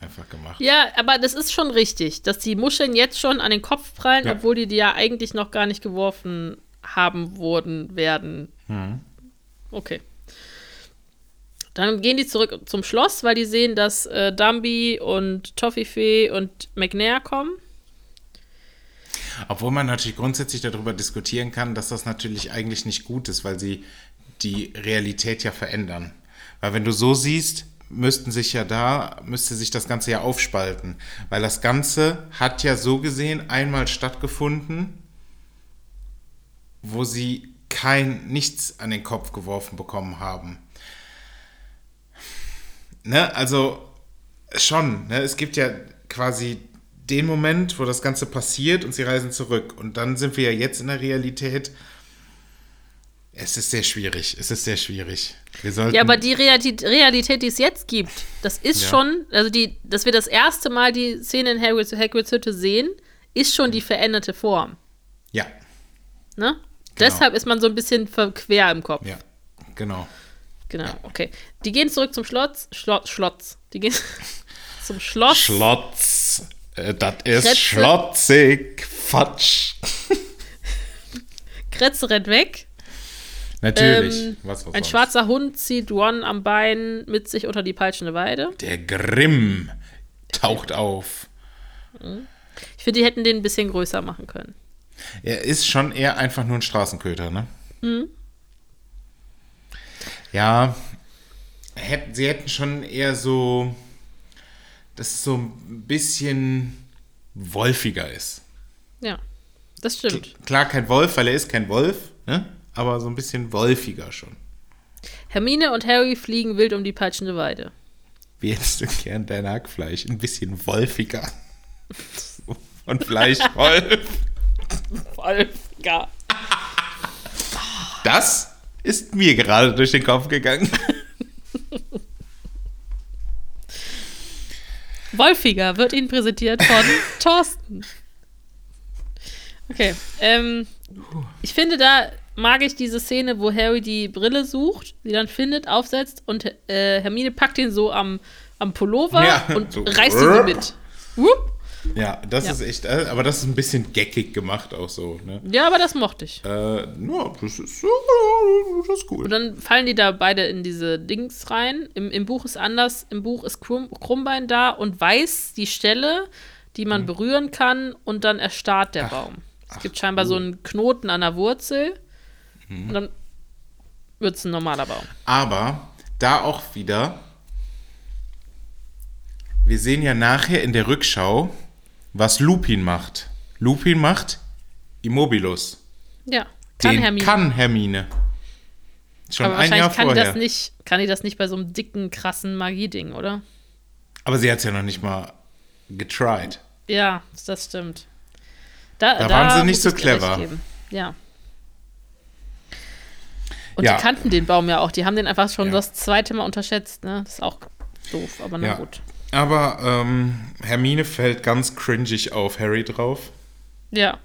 einfach gemacht. Ja, aber das ist schon richtig, dass die Muscheln jetzt schon an den Kopf prallen, Ja. obwohl die die ja eigentlich noch gar nicht geworfen haben wurden, werden. Mhm. Okay. Dann gehen die zurück zum Schloss, weil die sehen, dass äh, Dumby und Toffifee und McNair kommen. Obwohl man natürlich grundsätzlich darüber diskutieren kann, dass das natürlich eigentlich nicht gut ist, weil sie die Realität ja verändern. Weil wenn du so siehst, müssten sich ja da, müsste sich das Ganze ja aufspalten. Weil das Ganze hat ja so gesehen einmal stattgefunden, wo sie kein, nichts an den Kopf geworfen bekommen haben. Ne, also schon, ne, es gibt ja quasi den Moment, wo das Ganze passiert und sie reisen zurück. Und dann sind wir ja jetzt in der Realität. Es ist sehr schwierig. Es ist sehr schwierig. Wir sollten. Ja, aber die Realität, die es jetzt gibt, das ist Ja. schon, also die, dass wir das erste Mal die Szene in Hagrids, Hagrids Hütte sehen, ist schon die veränderte Form. Ja, Ne? Deshalb ist man so ein bisschen verquer im Kopf. ja, genau. Genau, okay. Die gehen zurück zum Schloss. Schloss. Schloss. Die gehen zum Schloss. Schlotz. Äh, das ist Kretze. schlotzig. Fatsch. Kretze rennt weg. Natürlich. Ähm, Was, was ein sonst? schwarzer Hund zieht Ron am Bein mit sich unter die peitschende Weide. Der Grimm taucht auf. Ich finde, die hätten den ein bisschen größer machen können. Er ist schon eher einfach nur ein Straßenköter, ne? Mhm. Ja, hätten, sie hätten schon eher so, dass es so ein bisschen wolfiger ist. Ja, das stimmt. Klar, kein Wolf, weil er ist kein Wolf, ne? aber so ein bisschen wolfiger schon. Hermine und Harry fliegen wild um die peitschende Weide. Wie hättest du gern dein Hackfleisch? Ein bisschen wolfiger. Und Fleischwolf. Wolfiger. Das ist mir gerade durch den Kopf gegangen. Wolfiger wird Ihnen präsentiert von Thorsten. Okay, ähm, ich finde, da mag ich diese Szene, wo Harry die Brille sucht, sie dann findet, aufsetzt und äh, Hermine packt ihn so am, am Pullover Ja, und so. reißt ihn so mit. Whoop. Ja, das Ja. ist echt, äh, aber das ist ein bisschen geckig gemacht auch so, ne? Ja, aber das mochte ich. Äh, ja, das ist, das ist Und cool. dann fallen die da beide in diese Dings rein. Im, im Buch ist anders. Im Buch ist Krumm, Krummbein da und weiß die Stelle, die man berühren kann und dann erstarrt der Baum. Es ach, gibt scheinbar so einen Knoten an der Wurzel und dann wird es ein normaler Baum. Aber da auch wieder, wir sehen ja nachher in der Rückschau, was Lupin macht. Lupin macht Immobilus. Ja, kann Den Hermine. kann Hermine. Schon aber ein Jahr wahrscheinlich kann die vorher. das nicht, kann die das nicht bei so einem dicken, krassen Magieding, oder? Aber sie hat es ja noch nicht mal getried. Ja, das stimmt. Da, Da waren sie nicht so clever. Ja. Und Ja. die kannten den Baum ja auch. Die haben den einfach schon Ja. das zweite Mal unterschätzt. Ne? Das ist auch doof, aber na Ja. gut. Aber ähm, Hermine fällt ganz cringig auf Harry drauf. Ja,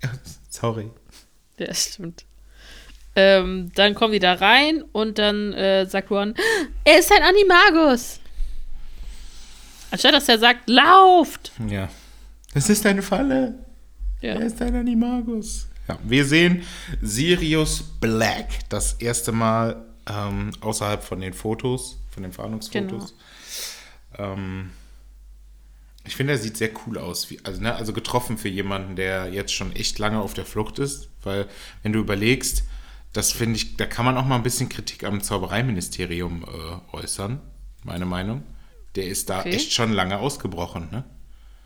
Sorry. ja, stimmt. Ähm, dann kommen die da rein und dann äh, sagt Ron, er ist ein Animagus. Anstatt dass er sagt, lauft. Ja. Das ist eine Falle. Ja. Er ist ein Animagus. Ja, wir sehen Sirius Black das erste Mal ähm, außerhalb von den Fotos, von den Fahndungsfotos. Ähm, ich finde, er sieht sehr cool aus. Wie, also, ne, also getroffen für jemanden, der jetzt schon echt lange auf der Flucht ist. Weil, wenn du überlegst, das finde ich, da kann man auch mal ein bisschen Kritik am Zaubereiministerium äh, äußern, meine Meinung. Der ist da Okay. echt schon lange ausgebrochen, ne?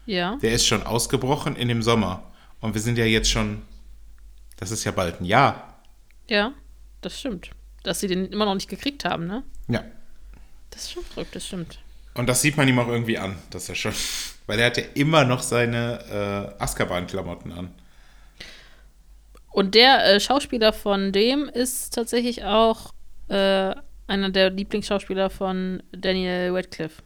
Ja. Der ist schon ausgebrochen in dem Sommer. Und wir sind ja jetzt schon, das ist ja bald ein Jahr. Ja. das stimmt. Dass sie den immer noch nicht gekriegt haben, ne? Ja. Das ist schon verrückt, das stimmt. Und das sieht man ihm auch irgendwie an, dass er schon. Weil er hat ja immer noch seine äh, Azkaban-Klamotten an. Und der äh, Schauspieler von dem ist tatsächlich auch äh, einer der Lieblingsschauspieler von Daniel Radcliffe.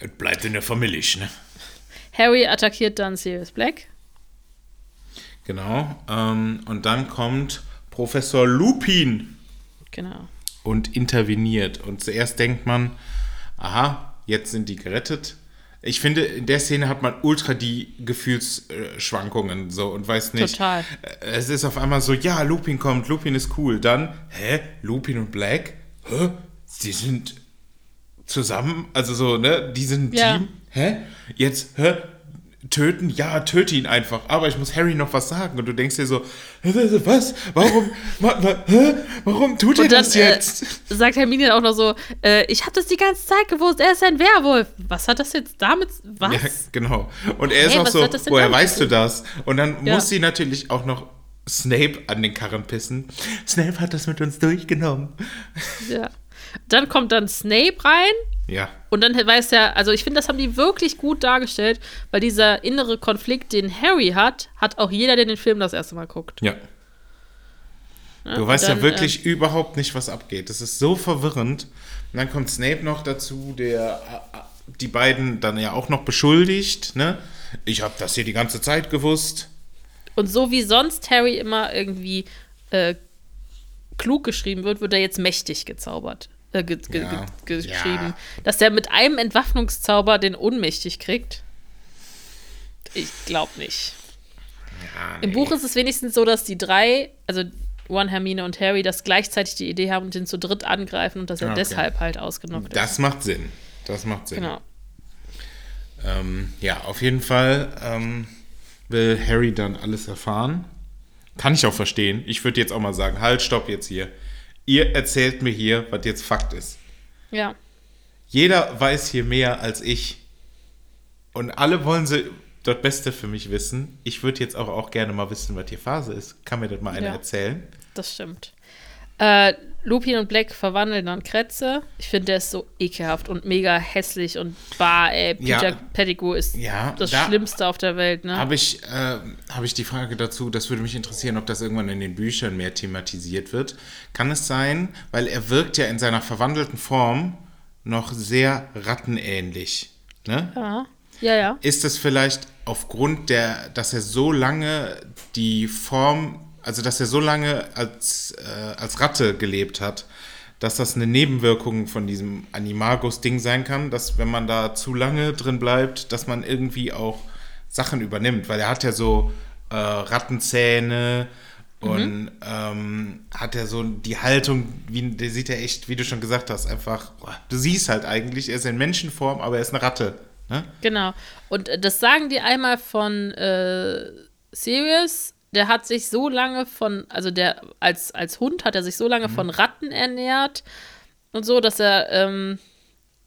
Es bleibt in der Familie, ne? Harry attackiert dann Sirius Black. Genau. Ähm, und dann kommt Professor Lupin Genau. Und interveniert. Und zuerst denkt man, aha, jetzt sind die gerettet. Ich finde, in der Szene hat man ultra die Gefühlsschwankungen so und weiß nicht. Total. Äh, Es ist auf einmal so, ja, Lupin kommt, Lupin ist cool. Dann, hä, Lupin und Black? Hä? Sie sind zusammen? Also so, ne? Die sind ein Ja. Team? Hä? Jetzt, hä? Töten? Ja, töte ihn einfach. Aber ich muss Harry noch was sagen. Und du denkst dir so, was? Warum? wa, wa, hä? Warum tut er das jetzt? Äh, sagt Hermine auch noch so, äh, ich habe das die ganze Zeit gewusst, er ist ein Werwolf. Was hat das jetzt damit, was? Ja, genau. Und er ist Hey, auch so, woher weißt du das? Und dann Ja. muss sie natürlich auch noch Snape an den Karren pissen. Snape hat das mit uns durchgenommen. Ja. Dann kommt dann Snape rein Ja, und dann weiß er, also ich finde, das haben die wirklich gut dargestellt, weil dieser innere Konflikt, den Harry hat, hat auch jeder, der den Film das erste Mal guckt. ja. Ne? Du weißt dann, ja wirklich überhaupt nicht, was abgeht. Das ist so verwirrend. Und dann kommt Snape noch dazu, der äh, äh, die beiden dann ja auch noch beschuldigt. Ne? Ich habe das hier die ganze Zeit gewusst. Äh, und so wie sonst Harry immer irgendwie äh, klug geschrieben wird, wird er jetzt mächtig gezaubert. Äh, ge ge Ja. ge Ja. geschrieben. Dass er mit einem Entwaffnungszauber den ohnmächtig kriegt. Ich glaube nicht. Ja, Im nee. Buch ist es wenigstens so, dass die drei, also Ron, Hermine und Harry, das gleichzeitig die Idee haben und den zu dritt angreifen und dass er okay. deshalb halt ausgenockt ist. Das macht Sinn. Das macht Sinn. Genau. Ähm, ja, auf jeden Fall ähm, will Harry dann alles erfahren. Kann ich auch verstehen. Ich würde jetzt auch mal sagen, halt, stopp jetzt hier. Ihr erzählt mir hier, was jetzt Fakt ist. Ja. Jeder weiß hier mehr als ich. Und alle wollen sie das Beste für mich wissen. Ich würde jetzt auch, auch gerne mal wissen, was hier Phase ist. Kann mir das mal einer Ja. erzählen? Das stimmt. Äh, Lupin und Black verwandeln dann Kretze. Ich finde, der ist so ekelhaft und mega hässlich und bar, ey. Peter Ja. Pettigrew ist Ja, das da- Schlimmste auf der Welt, ne? Habe ich, äh, hab ich die Frage dazu, das würde mich interessieren, ob das irgendwann in den Büchern mehr thematisiert wird. Kann es sein, weil er wirkt ja in seiner verwandelten Form noch sehr rattenähnlich. Ne? ja. Ja, ja. Ist es vielleicht aufgrund der, dass er so lange die Form, also dass er so lange als, äh, als Ratte gelebt hat, dass das eine Nebenwirkung von diesem Animagus-Ding sein kann, dass wenn man da zu lange drin bleibt, dass man irgendwie auch Sachen übernimmt, weil er hat ja so äh, Rattenzähne und ähm, hat ja so die Haltung, wie, der sieht ja echt, wie du schon gesagt hast, einfach, du siehst halt eigentlich, er ist in Menschenform, aber er ist eine Ratte. Ne? Genau. Und äh, das sagen die einmal von äh, Sirius. Der hat sich so lange von, also der als, als Hund hat er sich so lange von Ratten ernährt und so, dass er ähm,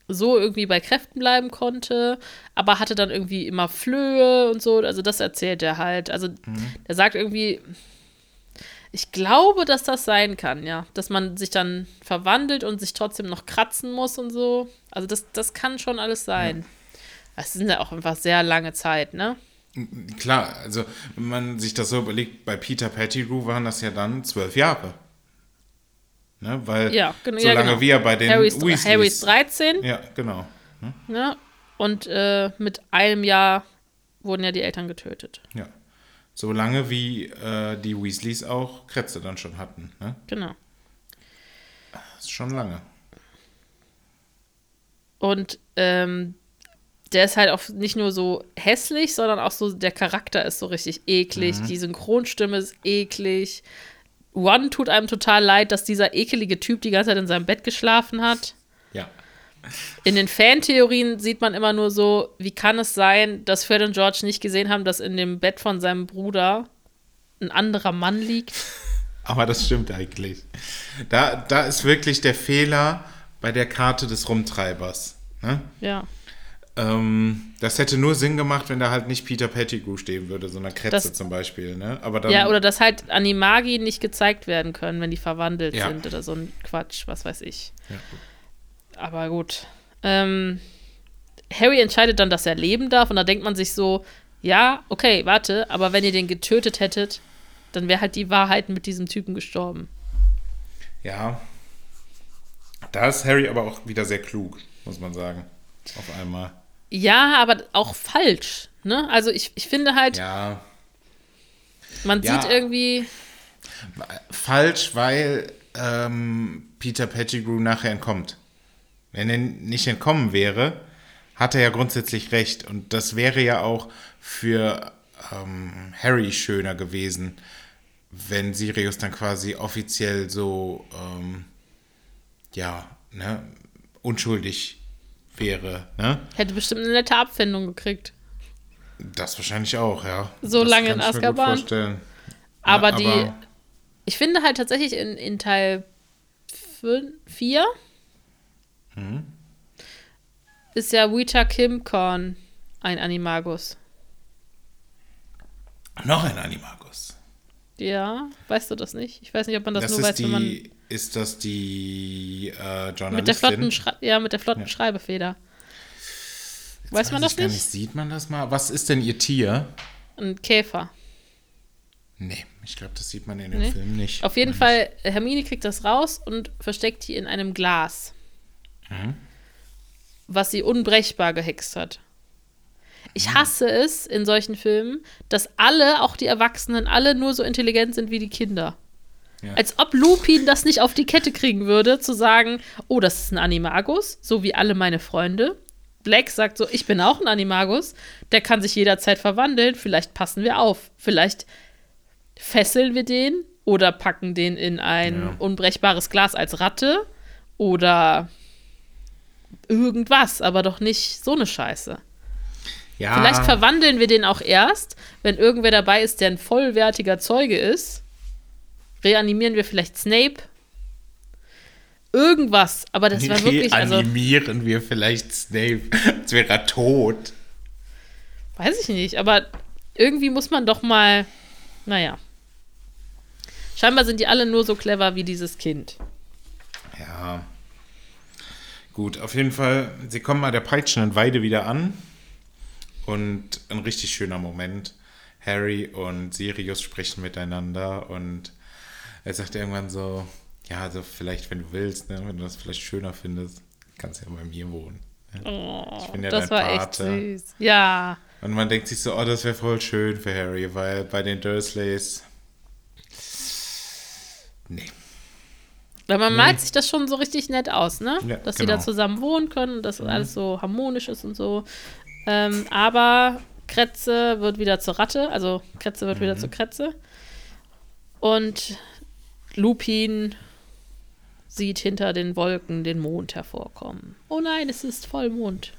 so irgendwie bei Kräften bleiben konnte, aber hatte dann irgendwie immer Flöhe und so. Also das erzählt er halt. Also er sagt irgendwie, ich glaube, dass das sein kann, ja. Dass man sich dann verwandelt und sich trotzdem noch kratzen muss und so. Also das, das kann schon alles sein. Es sind ja auch einfach sehr lange Zeit, ne? Klar, also wenn man sich das so überlegt, bei Peter Pettigrew waren das ja dann zwölf Jahre. Ne? Weil Ja, genau. so ja, genau. wie er bei den Harry ist, Weasleys. Harry ist 13, Ja, genau. Ne? ne? Und äh, mit einem Jahr wurden ja die Eltern getötet. Ja. So lange wie äh, die Weasleys auch Krätze dann schon hatten. Ne? Genau. Das ist schon lange. Und ähm, der ist halt auch nicht nur so hässlich, sondern auch so, der Charakter ist so richtig eklig. Die Synchronstimme ist eklig. One tut einem total leid, dass dieser ekelige Typ die ganze Zeit in seinem Bett geschlafen hat. Ja. In den Fantheorien sieht man immer nur so, wie kann es sein, dass Fred und George nicht gesehen haben, dass in dem Bett von seinem Bruder ein anderer Mann liegt. Aber das stimmt eigentlich. Da, da ist wirklich der Fehler bei der Karte des Rumtreibers. Ne? Ja. Ähm, das hätte nur Sinn gemacht, wenn da halt nicht Peter Pettigrew stehen würde, sondern Kretze Das- zum Beispiel. Ne? Aber dann, ja, oder dass halt Animagi nicht gezeigt werden können, wenn die verwandelt Ja. sind oder so ein Quatsch, was weiß ich. Ja. Aber gut. Ähm, Harry entscheidet dann, dass er leben darf und da denkt man sich so, ja, okay, warte, aber wenn ihr den getötet hättet, dann wäre halt die Wahrheit mit diesem Typen gestorben. ja. Da ist Harry aber auch wieder sehr klug, muss man sagen. Auf einmal. Ja, aber auch falsch. Ne? Also ich, ich finde halt, Ja. man Ja. sieht irgendwie, Falsch, weil ähm, Peter Pettigrew nachher entkommt. Wenn er nicht entkommen wäre, hat er ja grundsätzlich recht. Und das wäre ja auch für ähm, Harry schöner gewesen, wenn Sirius dann quasi offiziell so, ähm, ja, ne, unschuldig wäre. Ne? hätte bestimmt eine nette Abfindung gekriegt. Das wahrscheinlich auch, ja. So das lange in Azkaban? Aber, Ja, die, ich finde halt tatsächlich in, in Teil 4 Mhm. ist ja Wita Kimcorn ein Animagus. Noch ein Animagus. Ja, weißt du das nicht? Ich weiß nicht, ob man das, Das, nur weiß, wenn man die, ist das die äh, Journalistin? mit der flotten, ja, mit der flotten Ja. Schreibefeder. Weiß man ich das gar nicht? Sieht man das mal? Was ist denn ihr Tier? Ein Käfer. Nee, ich glaube, das sieht man in dem Nee. Film nicht. Auf jeden Nicht. Fall, Hermine kriegt das raus und versteckt die in einem Glas. Mhm. Was sie unbrechbar gehext hat. Ich Mhm. hasse es in solchen Filmen, dass alle, auch die Erwachsenen, alle nur so intelligent sind wie die Kinder. Ja. Als ob Lupin das nicht auf die Kette kriegen würde, zu sagen, oh, das ist ein Animagus, so wie alle meine Freunde. Black sagt so, ich bin auch ein Animagus, der kann sich jederzeit verwandeln, vielleicht passen wir auf, vielleicht fesseln wir den oder packen den in ein Ja. unbrechbares Glas als Ratte oder irgendwas, aber doch nicht so eine Scheiße. ja, Vielleicht verwandeln wir den auch erst, wenn irgendwer dabei ist, der ein vollwertiger Zeuge ist. Reanimieren wir vielleicht Snape. Irgendwas, aber das war wirklich, also, Reanimieren wir vielleicht Snape, als wäre er tot. weiß ich nicht, aber irgendwie muss man doch mal, naja. Scheinbar sind die alle nur so clever wie dieses Kind. Ja. Gut, auf jeden Fall, sie kommen bei der peitschenden Weide wieder an. Und ein richtig schöner Moment. Harry und Sirius sprechen miteinander und er sagt irgendwann so, ja, also vielleicht, wenn du willst, ne, wenn du das vielleicht schöner findest, kannst du ja bei mir wohnen. ne? Oh, Ich bin ja das dein war echt Pate. süß. Ja, Und man denkt sich so, oh, das wäre voll schön für Harry, weil bei den Dursleys, nee. weil man malt sich das schon so richtig nett aus, ne? Ja, dass sie da genau. zusammen wohnen können und dass alles so harmonisch ist und so. Ähm, aber Kretze wird wieder zur Ratte, also Kretze wird Mhm. wieder zur Kretze. Und Lupin sieht hinter den Wolken den Mond hervorkommen. Oh nein, es ist Vollmond.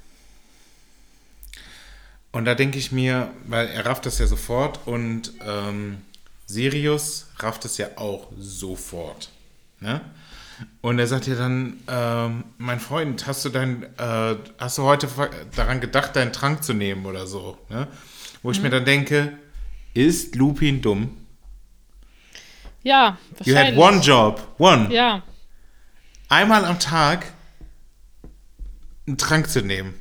Und da denke ich mir, weil er rafft das ja sofort und ähm, Sirius rafft es ja auch sofort. Ne? Und er sagt ja dann, ähm, mein Freund, hast du dein, äh, hast du heute daran gedacht, deinen Trank zu nehmen oder so? Ne? Wo ich mir dann denke, ist Lupin dumm? Ja, You had wahrscheinlich. one job, one. Ja, Einmal am Tag einen Trank zu nehmen.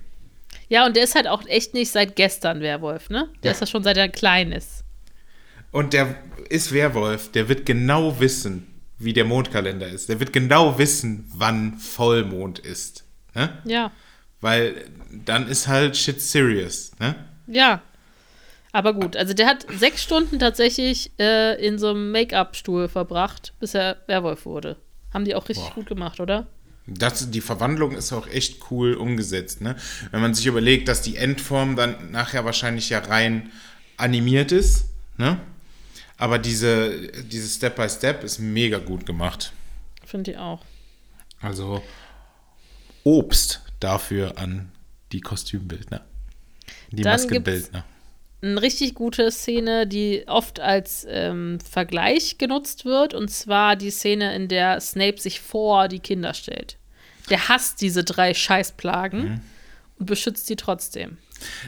ja, und der ist halt auch echt nicht seit gestern Werwolf, ne? Der Ja. ist ja schon seit er klein ist. Und der ist Werwolf, der wird genau wissen, wie der Mondkalender ist. Der wird genau wissen, wann Vollmond ist. Ne? Ja, Weil dann ist halt shit serious. Ne? ja. Aber gut, also der hat sechs Stunden tatsächlich äh, in so einem Make-up-Stuhl verbracht, bis er Werwolf wurde. Haben die auch richtig Boah. gut gemacht, oder? Das, die Verwandlung ist auch echt cool umgesetzt. Ne? Wenn man sich überlegt, dass die Endform dann nachher wahrscheinlich ja rein animiert ist. Ne? Aber diese, diese Step by Step ist mega gut gemacht. Finde ich auch. Also Obst dafür an die Kostümbildner. Die Maskenbildner. Eine richtig gute Szene, die oft als ähm, Vergleich genutzt wird, und zwar die Szene, in der Snape sich vor die Kinder stellt. Der hasst diese drei Scheißplagen. und beschützt sie trotzdem.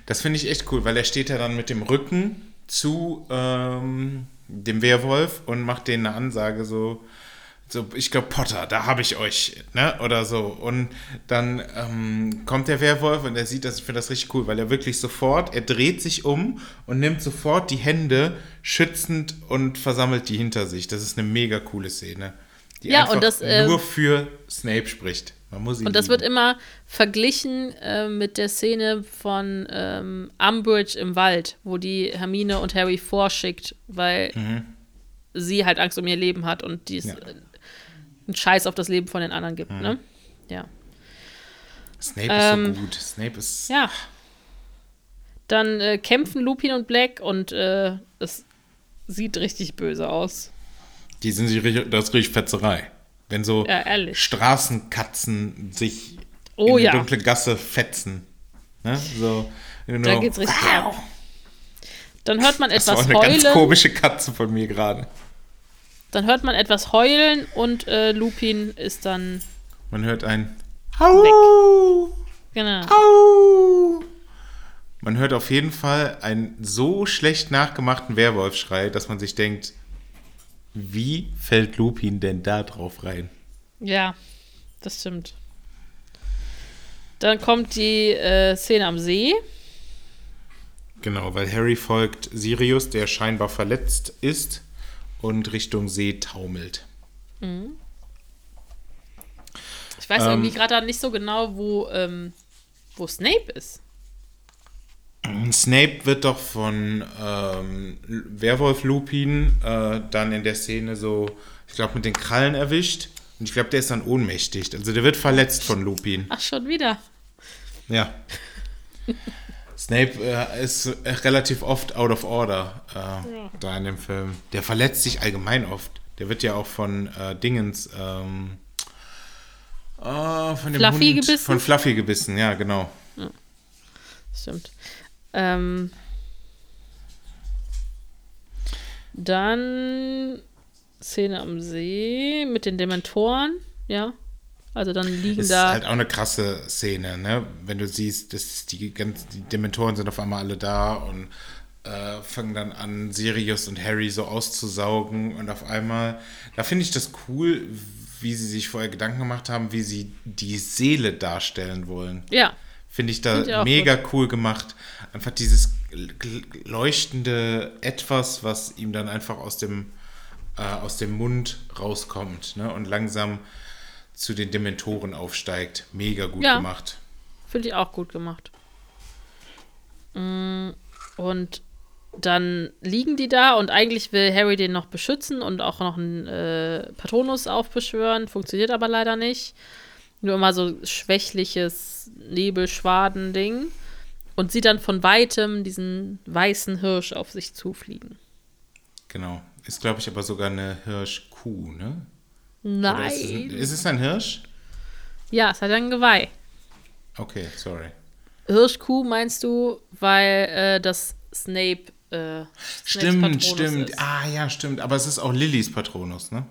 Das finde ich echt cool, weil er steht ja dann mit dem Rücken zu ähm, dem Werwolf und macht denen eine Ansage so, so ich glaube Potter, da habe ich euch, ne? Oder so. Und dann ähm, kommt der Werwolf und er sieht das, ich finde das richtig cool, weil er wirklich sofort, er dreht sich um und nimmt sofort die Hände schützend und versammelt die hinter sich. Das ist eine mega coole Szene. Die Ja, einfach und das, äh, nur für Snape spricht. Man muss ihn Und das lieben. wird immer verglichen äh, mit der Szene von ähm, Umbridge im Wald, wo die Hermine und Harry vorschickt, weil sie halt Angst um ihr Leben hat und die Ja. Einen Scheiß auf das Leben von den anderen gibt, ne? Ja. Snape ähm, ist so gut. Snape ist Ja. Dann äh, kämpfen Lupin und Black und äh, es sieht richtig böse aus. Die sind sich richtig, das ist richtig Fetzerei. Wenn so Ja. Straßenkatzen sich Oh in eine ja. dunkle Gasse fetzen. Ne? So, Da genau. geht's richtig ab. Dann hört man Das war etwas eine ganz heulen. komische Katze von mir gerade. Dann hört man etwas heulen und äh, Lupin ist dann Man hört ein Au! genau. Au! Man hört auf jeden Fall einen so schlecht nachgemachten Werwolfschrei, dass man sich denkt, wie fällt Lupin denn da drauf rein? Ja, das stimmt. Dann kommt die äh, Szene am See. Genau, weil Harry folgt Sirius, der scheinbar verletzt ist und Richtung See taumelt. Ich weiß Ähm. irgendwie gerade nicht so genau, wo, ähm, wo Snape ist. Snape wird doch von ähm, Werwolf Lupin äh, dann in der Szene so, ich glaube, mit den Krallen erwischt. Und ich glaube, der ist dann ohnmächtig. Also der wird verletzt von Lupin. Ach, schon wieder. Ja. Snape äh, ist äh, relativ oft out of order äh, da in dem Film. Der verletzt sich allgemein oft. Der wird ja auch von äh, Dingens, ähm, äh, von dem Fluffy Hund, gebissen? Von Fluffy gebissen, ja, genau. Stimmt. Ähm, dann Szene am See mit den Dementoren. Ja. Also dann liegen Ist da. halt auch eine krasse Szene, ne? Wenn du siehst, dass die ganzen die Dementoren sind auf einmal alle da und äh, fangen dann an, Sirius und Harry so auszusaugen und auf einmal, da finde ich das cool, wie sie sich vorher Gedanken gemacht haben, wie sie die Seele darstellen wollen. ja. Finde ich da Find mega cool gemacht. Einfach dieses leuchtende Etwas, was ihm dann einfach aus dem, äh, aus dem Mund rauskommt ne? und langsam zu den Dementoren aufsteigt. Mega gut Ja. gemacht. Finde ich auch gut gemacht. Mm, Und dann liegen die da und eigentlich will Harry den noch beschützen und auch noch einen äh, Patronus aufbeschwören. Funktioniert aber leider nicht. Nur immer so schwächliches Nebelschwaden-Ding. Und sieht dann von weitem diesen weißen Hirsch auf sich zufliegen. Genau. Ist, glaube ich, aber sogar eine Hirschkuh, ne? Nein. Ist es, ein, ist es ein Hirsch? Ja, es hat ein Geweih. Okay, sorry. Hirschkuh meinst du, weil äh, das Snape. Äh, Stimmt, Patronus stimmt. Ist. Ah, ja, stimmt. Aber es ist auch Lillys Patronus, ne?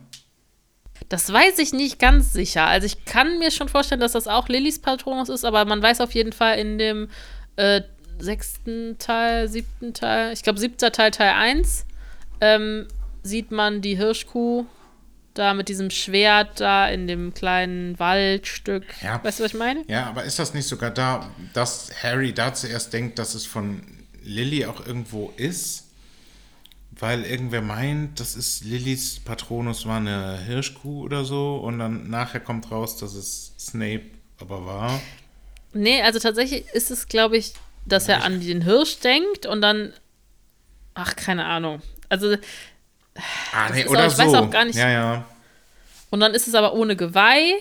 Das weiß ich nicht ganz sicher. Also ich kann mir schon vorstellen, dass das auch Lillys Patronus ist, aber man weiß auf jeden Fall in dem äh, sechsten Teil, siebten Teil, ich glaube siebter Teil, Teil 1, ähm, sieht man die Hirschkuh da mit diesem Schwert da in dem kleinen Waldstück. Ja. Weißt du, was ich meine? Ja, aber ist das nicht sogar da, dass Harry da zuerst denkt, dass es von Lilly auch irgendwo ist? Weil irgendwer meint, das ist Lillys Patronus war eine Hirschkuh oder so und dann nachher kommt raus, dass es Snape aber war. Nee, also tatsächlich ist es, glaube ich, dass er an den Hirsch denkt und dann. Ach, keine Ahnung. Also, Ah, nee, oder auch- ich so. weiß auch gar nicht- Ja, ja. und dann ist es aber ohne Geweih.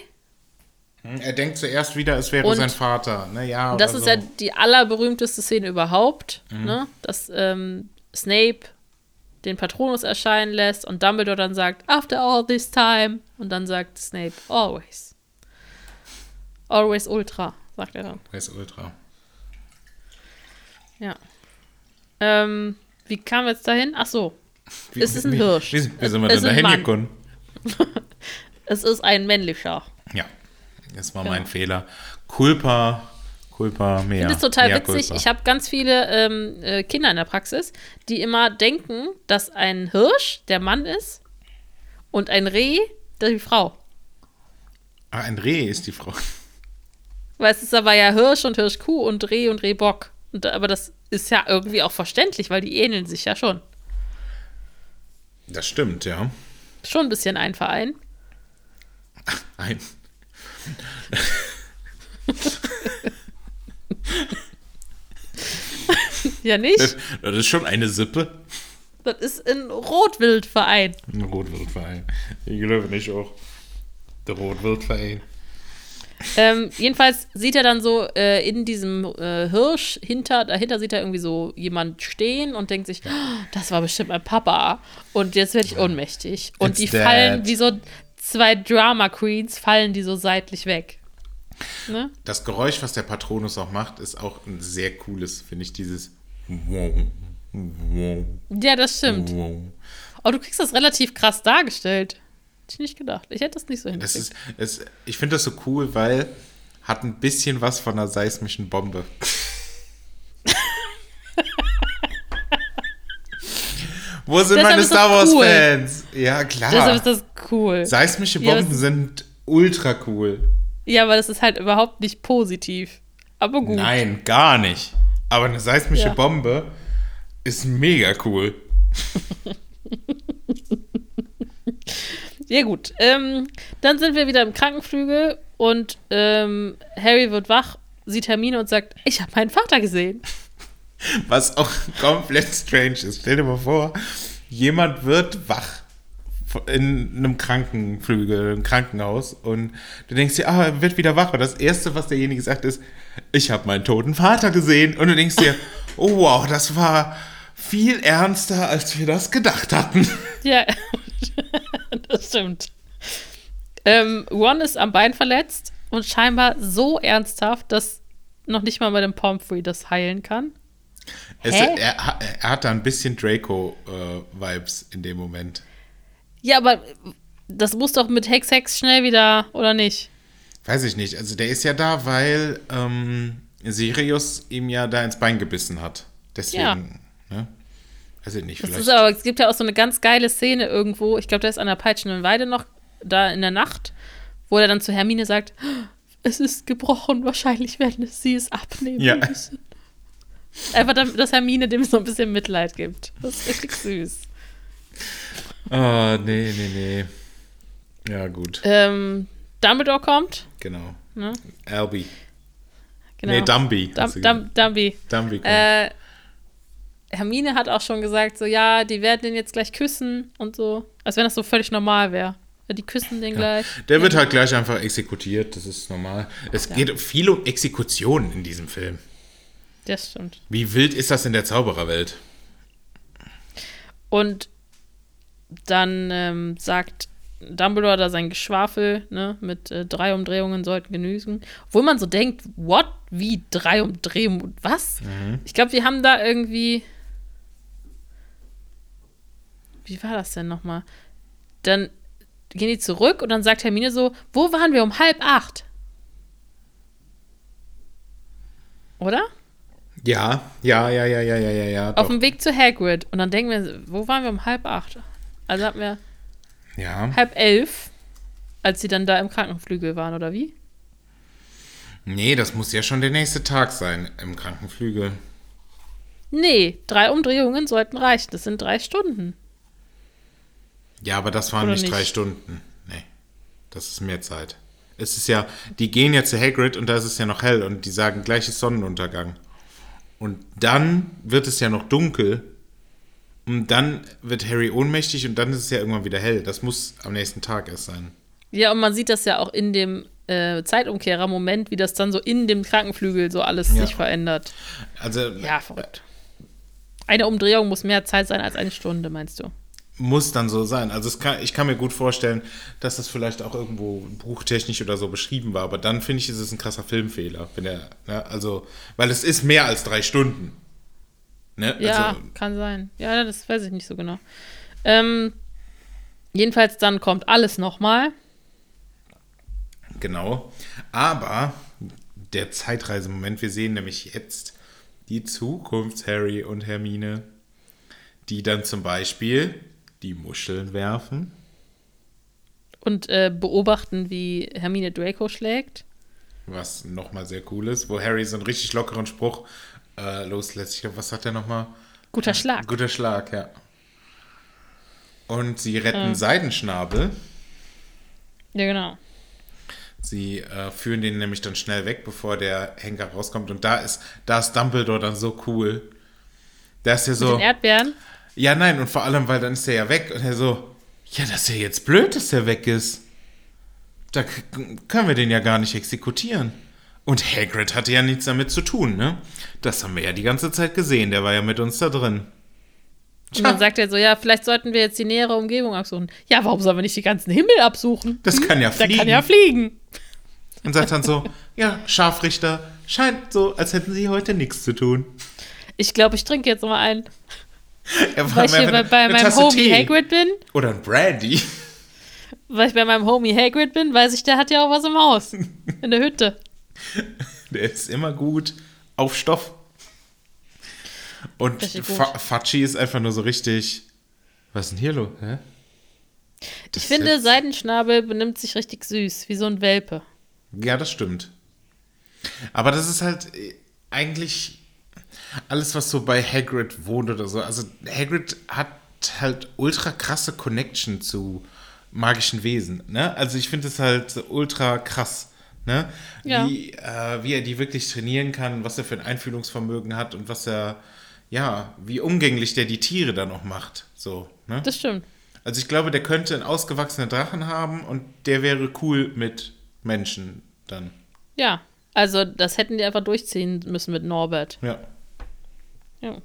Er denkt zuerst wieder, es wäre Und sein Vater. Ne, ja, Und das ist so. ja die allerberühmteste Szene überhaupt, Mhm. ne? dass ähm, Snape den Patronus erscheinen lässt und Dumbledore dann sagt, after all this time. Und dann sagt Snape, always. Always Ultra, sagt er dann. Ist Ultra. Ja. Ähm, wie kam wir jetzt dahin? Ach so, Wie, Es ist ein wie, Hirsch. Wie, wie sind wir denn ist ein dahin Mann. gekommen? es ist ein männlicher. Ja, das war Genau. mein Fehler. Culpa, Culpa, mehr. Ich finde es total witzig. Culpa. Ich habe ganz viele ähm, äh, Kinder in der Praxis, die immer denken, dass ein Hirsch der Mann ist und ein Reh die Frau. Ah, ein Reh ist die Frau. Weil es ist aber ja Hirsch und Hirschkuh und Reh und Rehbock. Und, da- aber das ist ja irgendwie auch verständlich, weil die ähneln sich ja schon. Das stimmt, ja. Schon ein bisschen ein Verein. Ein. Ja, nicht? Das, das ist schon eine Sippe. Das ist ein Rotwildverein. Ein Rotwildverein. Ich glaube nicht auch. Der Rotwildverein. Ähm, jedenfalls sieht er dann so äh, in diesem äh, Hirsch hinter, dahinter sieht er irgendwie so jemand stehen und denkt sich, "Oh, das war bestimmt mein Papa. Und jetzt werde ich ohnmächtig. Und It's die dad. fallen wie so zwei Drama Queens, fallen die so seitlich weg. Ne? Das Geräusch, was der Patronus auch macht, ist auch ein sehr cooles, finde ich, dieses Ja, das stimmt. Aber du kriegst das relativ krass dargestellt. Hätte ich nicht gedacht. Ich hätte das nicht so hingekriegt. ist, es, ich finde das so cool, weil hat ein bisschen was von einer seismischen Bombe. Wo sind Deshalb meine Star Wars cool. Fans? Ja, klar. Deshalb ist das cool. Seismische Ja, Bomben das- sind ultra cool. Ja, aber das ist halt überhaupt nicht positiv. Aber gut. Nein, gar nicht. Aber eine seismische Ja. Bombe ist mega cool. Ja, gut. Ähm, dann sind wir wieder im Krankenflügel und ähm, Harry wird wach, sieht Hermine und sagt: Ich habe meinen Vater gesehen. Was auch komplett strange ist. Stell dir mal vor, jemand wird wach in einem Krankenflügel, im Krankenhaus und du denkst dir, ah, er wird wieder wach. Und das Erste, was derjenige sagt, ist, ich habe meinen toten Vater gesehen. Und du denkst dir, oh wow, das war viel ernster, als wir das gedacht hatten. Ja, das stimmt. Ähm, Ron ist am Bein verletzt und scheinbar so ernsthaft, dass noch nicht mal bei dem Pomfrey das heilen kann. Es, er, er hat da ein bisschen Draco-Vibes in dem Moment. Ja, aber das muss doch mit Hex Hex schnell wieder, oder nicht? Weiß ich nicht. Also der ist ja da, weil ähm, Sirius ihm ja da ins Bein gebissen hat. Deswegen, ne? Weiß ich nicht, Das vielleicht. ist aber, es gibt ja auch so eine ganz geile Szene irgendwo, ich glaube, der ist an der peitschenden Weide noch, da in der Nacht, wo er dann zu Hermine sagt, es ist gebrochen, wahrscheinlich werden es sie es abnehmen Ja. müssen. Einfach, damit, dass Hermine dem so ein bisschen Mitleid gibt. Das ist richtig süß. Ah, nee, nee, nee. Ja, gut, Ähm, Dumbledore kommt. genau. Ne? Albi. Genau. Nee, Dumby. Dum Dum Dumby. Dumby kommt. Äh, Hermine hat auch schon gesagt, so, ja, die werden den jetzt gleich küssen und so. Als wenn das so völlig normal wäre. Ja, die küssen den gleich. Der wird halt gleich einfach exekutiert, das ist normal. Es geht viel um Exekutionen in diesem Film. Das stimmt. Wie wild ist das in der Zaubererwelt? Und dann ähm, sagt Dumbledore da sein Geschwafel, ne, mit äh, drei Umdrehungen sollten genügen. Obwohl man so denkt, what? Wie drei Umdrehungen? Was? Ich glaube, wir haben da irgendwie. Wie war das denn nochmal? Dann gehen die zurück und dann sagt Hermine so: Wo waren wir um halb acht? Oder? Ja, ja, ja, ja, ja, ja, ja, ja. Auf dem Weg zu Hagrid. Und dann denken wir, wo waren wir um halb acht? Also hatten wir Ja. halb elf, als sie dann da im Krankenflügel waren, oder wie? Nee, das muss ja schon der nächste Tag sein im Krankenflügel. Nee, drei Umdrehungen sollten reichen. Das sind drei Stunden. Ja, aber das waren Oder nicht, nicht? drei Stunden. Nee, das ist mehr Zeit. Es ist ja, die gehen ja zu Hagrid und da ist es ja noch hell und die sagen gleich ist Sonnenuntergang. Und dann wird es ja noch dunkel und dann wird Harry ohnmächtig und dann ist es ja irgendwann wieder hell. Das muss am nächsten Tag erst sein. Ja, und man sieht das ja auch in dem äh, Zeitumkehrer-Moment, wie das dann so in dem Krankenflügel so alles Ja. sich verändert. Also Ja, verrückt. Eine Umdrehung muss mehr Zeit sein als eine Stunde, meinst du? Muss dann so sein. Also kann, ich kann mir gut vorstellen, dass das vielleicht auch irgendwo buchtechnisch oder so beschrieben war, aber dann finde ich, ist es ein krasser Filmfehler. Wenn der, ne, also, weil es ist mehr als drei Stunden. Ne? Ja, Also, kann sein. Ja, das weiß ich nicht so genau. Ähm, jedenfalls dann kommt alles nochmal. genau. Aber der Zeitreisemoment. Wir sehen nämlich jetzt die Zukunfts-Harry und Hermine, die dann zum Beispiel die Muscheln werfen. Und äh, beobachten, wie Hermine Draco schlägt. Was nochmal sehr cool ist, wo Harry so einen richtig lockeren Spruch äh, loslässt. Ich glaube, was sagt er nochmal? Guter Schlag. Guter Schlag, ja. Und sie retten Seidenschnabel. Ja, genau. Sie äh, führen den nämlich dann schnell weg, bevor der Henker rauskommt. Und da ist, da ist Dumbledore dann so cool. Der ist ja Mit so. den Erdbeeren. Ja, nein, und vor allem, weil dann ist er ja weg und er so, ja, das ist ja jetzt blöd, dass der weg ist. Da können wir den ja gar nicht exekutieren. Und Hagrid hatte ja nichts damit zu tun, ne? Das haben wir ja die ganze Zeit gesehen, der war ja mit uns da drin. Und dann sagt er so, ja, vielleicht sollten wir jetzt die nähere Umgebung absuchen. Ja, warum sollen wir nicht die ganzen Himmel absuchen? Das kann ja Der fliegen. kann ja fliegen. Und sagt dann so, ja, Scharfrichter, scheint so, als hätten sie heute nichts zu tun. Ich glaube, ich trinke jetzt mal einen. Er Weil ich hier bei, bei meinem Homie Hagrid bin. Oder ein Brandy. Weil ich bei meinem Homie Hagrid bin, weiß ich, der hat ja auch was im Haus. In der Hütte. Der ist immer gut auf Stoff. Und Fatschi ist einfach nur so richtig. Was ist denn hier los? Hä? Ich finde, jetzt- Seidenschnabel benimmt sich richtig süß, wie so ein Welpe. Ja, das stimmt. Aber das ist halt äh, eigentlich alles, was so bei Hagrid wohnt oder so. Also Hagrid hat halt ultra krasse Connection zu magischen Wesen. Ne? Also ich finde es halt ultra krass. Ne? Ja. Wie, äh, wie er die wirklich trainieren kann, was er für ein Einfühlungsvermögen hat und was er, ja, wie umgänglich der die Tiere dann auch macht. So, ne? Das stimmt. Also ich glaube, der könnte einen ausgewachsenen Drachen haben und der wäre cool mit Menschen dann. Ja. Also, das hätten die einfach durchziehen müssen mit Norbert. Ja. Ja.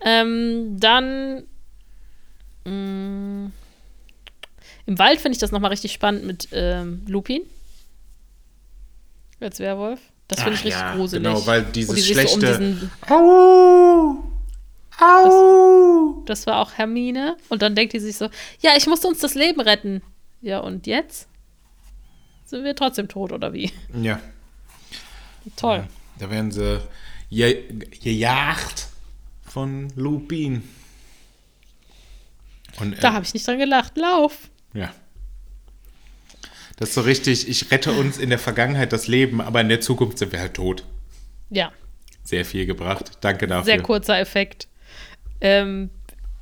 Ähm, dann mh, im Wald finde ich das nochmal richtig spannend mit ähm, Lupin. Als Werwolf. Das finde ich richtig ja, gruselig. genau, weil dieses die um schlechte- diesen, Au! Au! das war auch Hermine. Und dann denkt die sich so, ja, ich musste uns das Leben retten. Ja, und jetzt? Sind wir trotzdem tot, oder wie? Ja, Toll. da werden sie je, gejagt von Lupin. Und, äh, Da habe ich nicht dran gelacht. Lauf. Ja. Das ist so richtig, ich rette uns in der Vergangenheit das Leben, aber in der Zukunft sind wir halt tot. Ja, Sehr viel gebracht. Danke dafür. sehr kurzer Effekt. Ähm,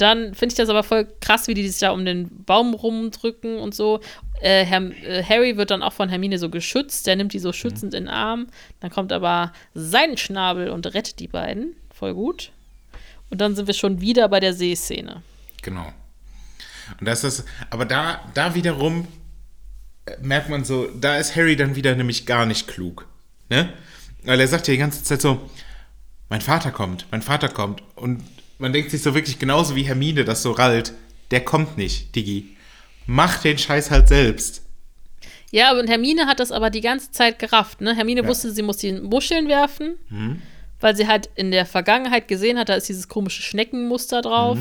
dann finde ich das aber voll krass, wie die sich da um den Baum rumdrücken und so. Äh, Herr, äh, Harry wird dann auch von Hermine so geschützt. Der nimmt die so schützend in den Arm. Dann kommt aber sein Schnabel und rettet die beiden. Voll gut. Und dann sind wir schon wieder bei der Seeszene. Genau. Und das ist, aber da, da wiederum äh, merkt man so, da ist Harry dann wieder nämlich gar nicht klug. Ne? Weil er sagt ja die ganze Zeit so, mein Vater kommt, mein Vater kommt. Und man denkt sich so wirklich genauso wie Hermine das so rallt, der kommt nicht, Diggi. Mach den Scheiß halt selbst. Ja, und Hermine hat das aber die ganze Zeit gerafft. Ne? Hermine Ja. wusste, sie muss die Muscheln werfen, weil sie halt in der Vergangenheit gesehen hat, da ist dieses komische Schneckenmuster drauf.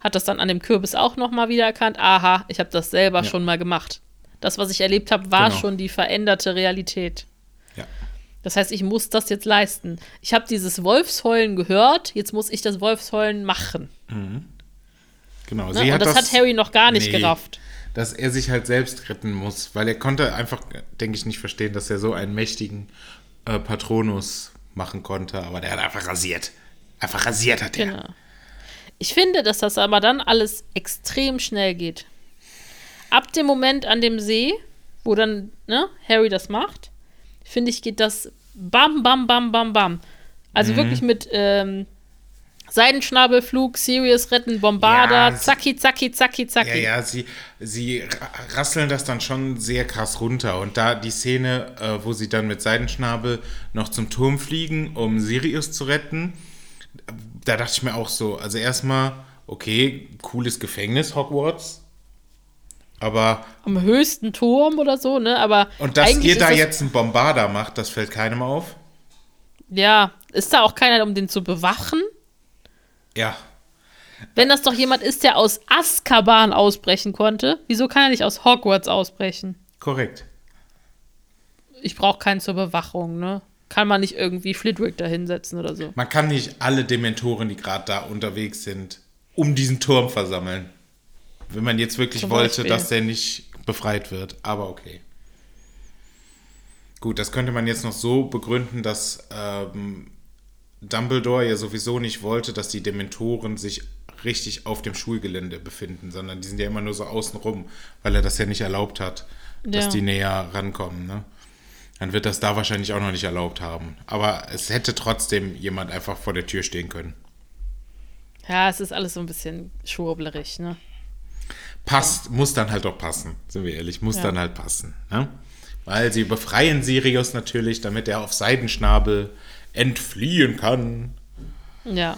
Hat das dann an dem Kürbis auch nochmal wiedererkannt. Aha, ich habe das selber schon mal gemacht. Das, was ich erlebt habe, war Genau. schon die veränderte Realität. Das heißt, ich muss das jetzt leisten. Ich habe dieses Wolfsheulen gehört, jetzt muss ich das Wolfsheulen machen. Genau. Ne? Und das, hat Harry noch gar nicht Nee. gerafft. dass er sich halt selbst retten muss, weil er konnte einfach, denke ich, nicht verstehen, dass er so einen mächtigen äh, Patronus machen konnte, aber der hat einfach rasiert. Einfach rasiert hat er. Genau. Ich finde, dass das aber dann alles extrem schnell geht. Ab dem Moment an dem See, wo dann ne, Harry das macht, finde ich, geht das bam, bam, bam, bam, bam. Mhm. Also wirklich mit ähm, Seidenschnabelflug, Sirius retten, Bombarder, Ja, zacki, zacki, zacki, zacki. Ja, ja, sie, sie ra- rasseln das dann schon sehr krass runter. Und da die Szene, äh, wo sie dann mit Seidenschnabel noch zum Turm fliegen, um Sirius zu retten, da dachte ich mir auch so, also erstmal, okay, cooles Gefängnis, Hogwarts. Aber, Am höchsten Turm oder so, ne? Aber und dass ihr da jetzt einen Bombarder macht, das fällt keinem auf. Ja, ist da auch keiner, um den zu bewachen? Ja, Wenn das doch jemand ist, der aus Azkaban ausbrechen konnte, wieso kann er nicht aus Hogwarts ausbrechen? korrekt. ich brauche keinen zur Bewachung, ne? Kann man nicht irgendwie Flitwick da hinsetzen oder so. Man kann nicht alle Dementoren, die gerade da unterwegs sind, um diesen Turm versammeln. Wenn man jetzt wirklich Zum wollte, Beispiel. dass der nicht befreit wird. Aber okay. Gut, das könnte man jetzt noch so begründen, dass ähm, Dumbledore ja sowieso nicht wollte, dass die Dementoren sich richtig auf dem Schulgelände befinden, sondern die sind ja immer nur so außenrum, weil er das ja nicht erlaubt hat, dass Ja. die näher rankommen. Ne? Dann wird das da wahrscheinlich auch noch nicht erlaubt haben. Aber es hätte trotzdem jemand einfach vor der Tür stehen können. Ja, es ist alles so ein bisschen schwurblerig, ne? Passt, muss dann halt auch passen, sind wir ehrlich, muss Ja. dann halt passen. Ne? Weil sie befreien Sirius natürlich, damit er auf Seidenschnabel entfliehen kann. Ja.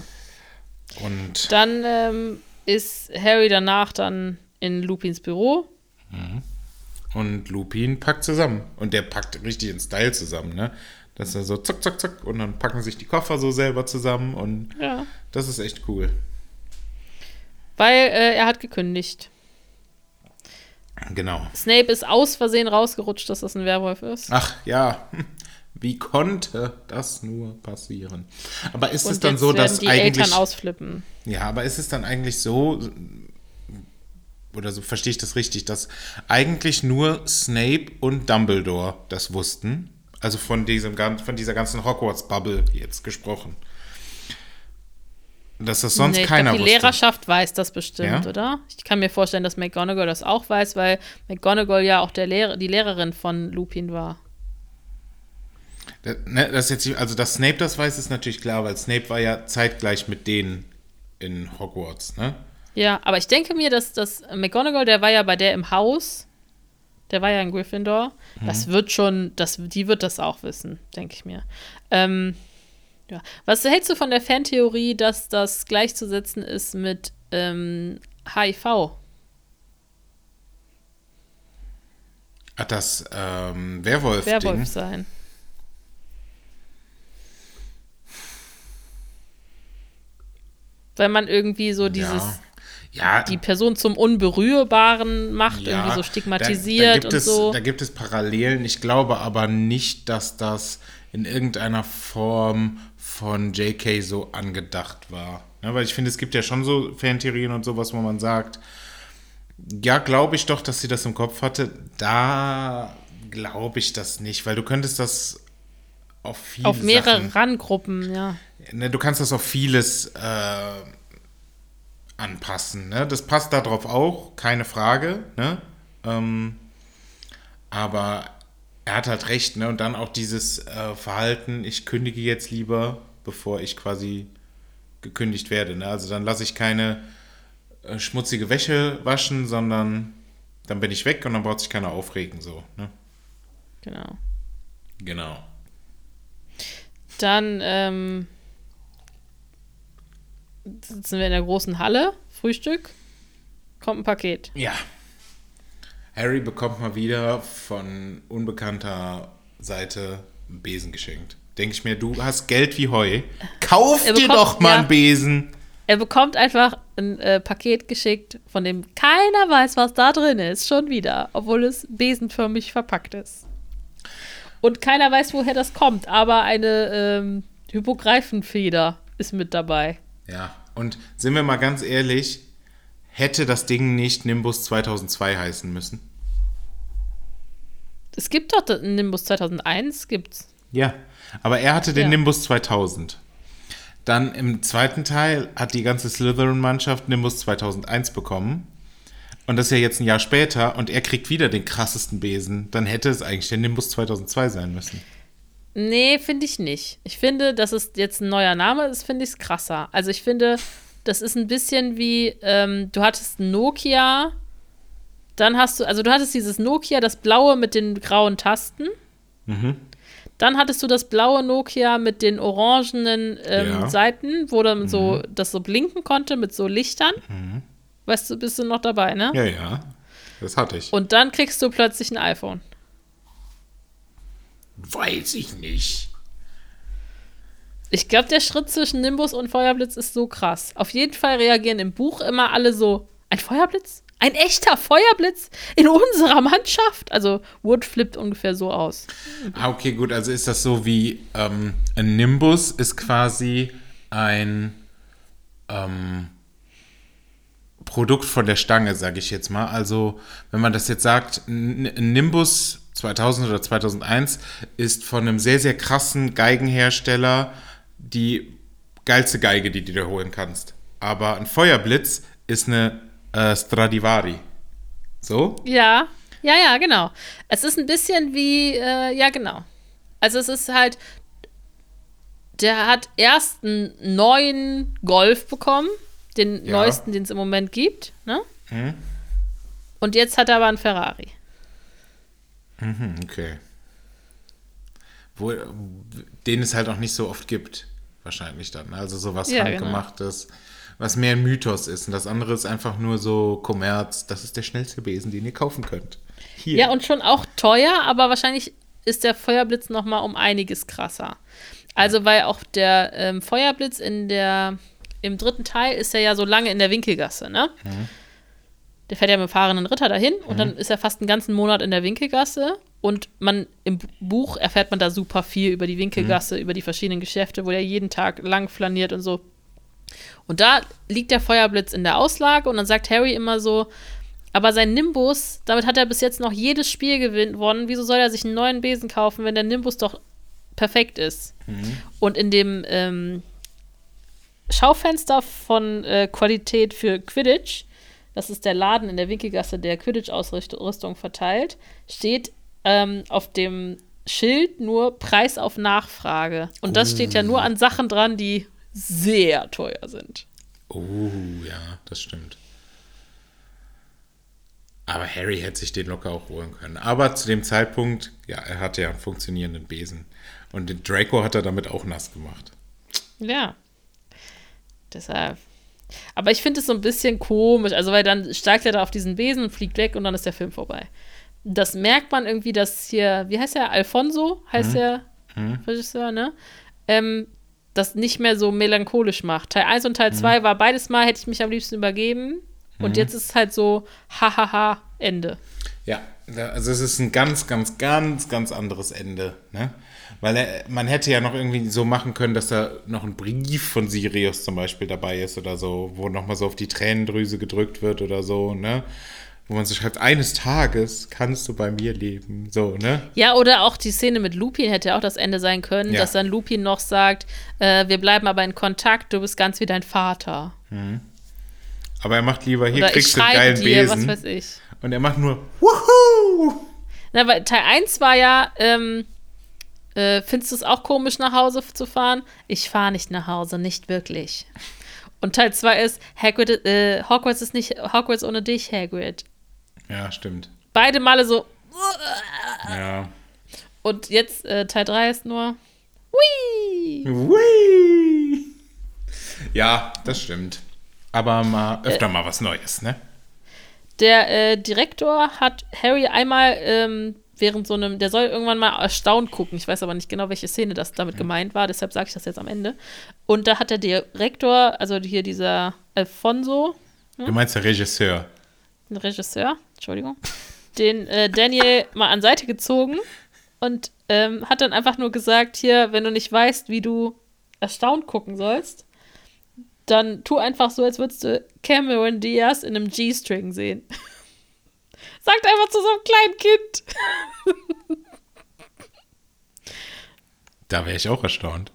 Und Dann ähm, ist Harry danach dann in Lupins Büro. Und Lupin packt zusammen. Und der packt richtig in Style zusammen, ne? Dass er so zack, zack, zack und dann packen sich die Koffer so selber zusammen und Ja. das ist echt cool. Weil äh, er hat gekündigt. Genau. Snape ist aus Versehen rausgerutscht, dass das ein Werwolf ist. Ach ja, wie konnte das nur passieren? Aber ist es Und dann jetzt so, dass die eigentlich. Eltern ausflippen. Ja, aber ist es dann eigentlich so, oder so verstehe ich das richtig, dass eigentlich nur Snape und Dumbledore das wussten? Also von, diesem, von dieser ganzen Hogwarts-Bubble jetzt gesprochen. Dass das sonst Nee, keiner glaub, die wusste. Lehrerschaft weiß das bestimmt, Ja? oder? Ich kann mir vorstellen, dass McGonagall das auch weiß, weil McGonagall ja auch der Lehrer, die Lehrerin von Lupin war. Da- ne, das jetzt, also, dass Snape das weiß, ist natürlich klar, weil Snape war ja zeitgleich mit denen in Hogwarts, ne? Ja, aber ich denke mir, dass das McGonagall, der war ja bei der im Haus, der war ja in Gryffindor. Das Mhm. wird schon, das, die wird das auch wissen, denke ich mir. Ähm, ja. Was hältst du von der Fantheorie, dass das gleichzusetzen ist mit ähm, HIV? Ach, das ähm, Werwolf-Ding. Werwolf sein. Weil man irgendwie so dieses, ja, ja die Person zum Unberührbaren macht, irgendwie so da- stigmatisiert da, gibt und es, so. Da gibt es Parallelen. Ich glaube aber nicht, dass das in irgendeiner Form von JK so angedacht war. Ja, weil ich finde, es gibt ja schon so Fantheorien und sowas, wo man sagt, ja, glaube ich doch, dass sie das im Kopf hatte. Da glaube ich das nicht, weil du könntest das auf viele Auf mehrere Sachen, Randgruppen, ja. ne, du kannst das auf vieles äh, anpassen. Ne? Das passt darauf auch, keine Frage. Ne? Ähm, aber er hat halt recht. Ne? Und dann auch dieses äh, Verhalten, ich kündige jetzt lieber, bevor ich quasi gekündigt werde. Ne? Also dann lasse ich keine äh, schmutzige Wäsche waschen, sondern dann bin ich weg und dann braucht sich keiner aufregen. So, ne? Genau. Genau. Dann ähm, sitzen wir in der großen Halle, Frühstück, kommt ein Paket. Ja. Harry bekommt mal wieder von unbekannter Seite einen Besen geschenkt. Denke ich mir, du hast Geld wie Heu. Kauf Er dir bekommt- doch mal ja. einen Besen. Er bekommt einfach ein äh, Paket geschickt, von dem keiner weiß, was da drin ist, schon wieder, obwohl es besenförmig verpackt ist. Und keiner weiß, woher das kommt, aber eine ähm, Hypogreifenfeder ist mit dabei. Ja, und sind wir mal ganz ehrlich, hätte das Ding nicht Nimbus 2002 heißen müssen? Es gibt doch den Nimbus 2001, gibt's. Ja, aber er hatte den Ja. Nimbus 2000. Dann im zweiten Teil hat die ganze Slytherin-Mannschaft Nimbus 2001 bekommen. Und das ist ja jetzt ein Jahr später und er kriegt wieder den krassesten Besen. Dann hätte es eigentlich der Nimbus 2002 sein müssen. Nee, finde ich nicht. Ich finde, dass es jetzt ein neuer Name ist, finde ich es krasser. Also ich finde, das ist ein bisschen wie, ähm, du hattest ein Nokia, dann hast du, also du hattest dieses Nokia, das blaue mit den grauen Tasten. Dann hattest du das blaue Nokia mit den orangenen ähm, Ja. Seiten, wo dann so das so blinken konnte mit so Lichtern. Weißt du, bist du noch dabei, ne? Ja, ja, das hatte ich. Und dann kriegst du plötzlich ein iPhone. Weiß ich nicht. Ich glaube, der Schritt zwischen Nimbus und Feuerblitz ist so krass. Auf jeden Fall reagieren im Buch immer alle so: ein Feuerblitz? Ein echter Feuerblitz in unserer Mannschaft? Also Wood flippt ungefähr so aus. Ah, okay, gut. Also ist das so wie ähm, ein Nimbus ist quasi ein ähm, Produkt von der Stange, sage ich jetzt mal. Also wenn man das jetzt sagt, ein Nimbus 2000 oder 2001 ist von einem sehr, sehr krassen Geigenhersteller die geilste Geige, die du dir holen kannst. Aber ein Feuerblitz ist eine äh, Stradivari. So? Ja, ja, ja, genau. Es ist ein bisschen wie, äh, ja, genau. Also es ist halt, der hat erst einen neuen Golf bekommen, den ja. neuesten, den es im Moment gibt, ne? Mhm. Und jetzt hat er aber einen Ferrari. Mhm, okay. Wo, den es halt auch nicht so oft gibt, wahrscheinlich dann. Ne? Also sowas ja, genau. handgemachtes, genau. was mehr ein Mythos ist. Und das andere ist einfach nur so Kommerz. Das ist der schnellste Besen, den ihr kaufen könnt. Hier. Ja, und schon auch teuer, aber wahrscheinlich ist der Feuerblitz noch mal um einiges krasser. Also, weil auch der ähm, Feuerblitz in der, im dritten Teil ist er ja so lange in der Winkelgasse, ne? Mhm. Der fährt ja mit dem fahrenden Ritter dahin mhm. und dann ist er fast einen ganzen Monat in der Winkelgasse. Und man im Buch erfährt man da super viel über die Winkelgasse, mhm. über die verschiedenen Geschäfte, wo er jeden Tag lang flaniert und so. Und da liegt der Feuerblitz in der Auslage und dann sagt Harry immer so, aber sein Nimbus, damit hat er bis jetzt noch jedes Spiel gewonnen. Wieso soll er sich einen neuen Besen kaufen, wenn der Nimbus doch perfekt ist? Mhm. Und in dem ähm, Schaufenster von äh, Qualität für Quidditch das ist der Laden in der Winkelgasse, der Quidditch-Ausrüstung verteilt, steht ähm, auf dem Schild nur Preis auf Nachfrage. Und das oh. steht ja nur an Sachen dran, die sehr teuer sind. Oh, ja, das stimmt. Aber Harry hätte sich den locker auch holen können. Aber zu dem Zeitpunkt, ja, er hatte ja einen funktionierenden Besen. Und den Draco hat er damit auch nass gemacht. Ja. Deshalb aber ich finde es so ein bisschen komisch, also weil dann steigt er da auf diesen Besen und fliegt weg und dann ist der Film vorbei. Das merkt man irgendwie, dass hier, wie heißt er? Alfonso heißt mhm. der mhm. Regisseur, ne? Ähm, das nicht mehr so melancholisch macht. Teil 1 und Teil 2 mhm. war beides Mal, hätte ich mich am liebsten übergeben. Und mhm. jetzt ist es halt so, hahaha, Ende. Ja, also es ist ein ganz, ganz, ganz, ganz anderes Ende. Ne? Weil er, man hätte ja noch irgendwie so machen können, dass da noch ein Brief von Sirius zum Beispiel dabei ist oder so, wo nochmal so auf die Tränendrüse gedrückt wird oder so, ne? Wo man so schreibt, eines Tages kannst du bei mir leben. So, ne? Ja, oder auch die Szene mit Lupin hätte auch das Ende sein können, ja. dass dann Lupin noch sagt, äh, wir bleiben aber in Kontakt, du bist ganz wie dein Vater. Mhm. Aber er macht lieber, hier oder kriegst du einen geilen dir, Besen. Was weiß ich. Und er macht nur, Wuhu! Na, weil Teil 1 war ja, ähm, äh, findest du es auch komisch, nach Hause zu fahren? Ich fahre nicht nach Hause, nicht wirklich. Und Teil 2 ist, Hagrid, äh, Hogwarts ist nicht Hogwarts ohne dich, Hagrid. Ja, stimmt. Beide Male so. Ja. Und jetzt äh, Teil 3 ist nur. Wii! Wii! Ja, das stimmt. Aber mal öfter äh, mal was Neues, ne? Der äh, Direktor hat Harry einmal ähm, während so einem, der soll irgendwann mal erstaunt gucken. Ich weiß aber nicht genau, welche Szene das damit gemeint war, deshalb sage ich das jetzt am Ende. Und da hat der Direktor, also hier dieser Alfonso. Hm? Du meinst der Regisseur? Den Regisseur, Entschuldigung. Den äh, Daniel mal an Seite gezogen und ähm, hat dann einfach nur gesagt: Hier, wenn du nicht weißt, wie du erstaunt gucken sollst, dann tu einfach so, als würdest du Cameron Diaz in einem G-String sehen. Sagt einfach zu so einem kleinen Kind. Da wäre ich auch erstaunt.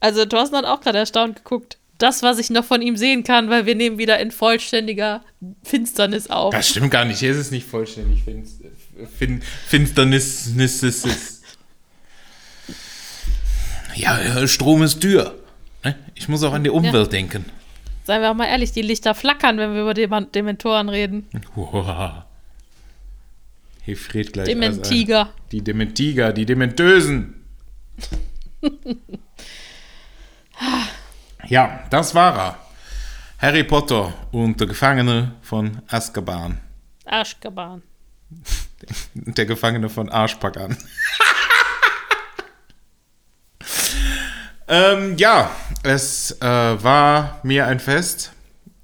Also, Thorsten hat auch gerade erstaunt geguckt. Das, was ich noch von ihm sehen kann, weil wir nehmen wieder in vollständiger Finsternis auf. Das stimmt gar nicht. Hier ist es nicht vollständig fin Finsternis. Ja, Strom ist teuer. Ne? Ich muss auch an die Umwelt ja. denken. Seien wir auch mal ehrlich, die Lichter flackern, wenn wir über Dem Dementoren reden. Wow. Hier friert gleich. Dementiger. Also, die Dementiger, die Dementösen. ja, das war er. Harry Potter und der Gefangene von Azkaban. Azkaban. Der Gefangene von Arschpackern. ähm, ja, es äh, war mir ein Fest.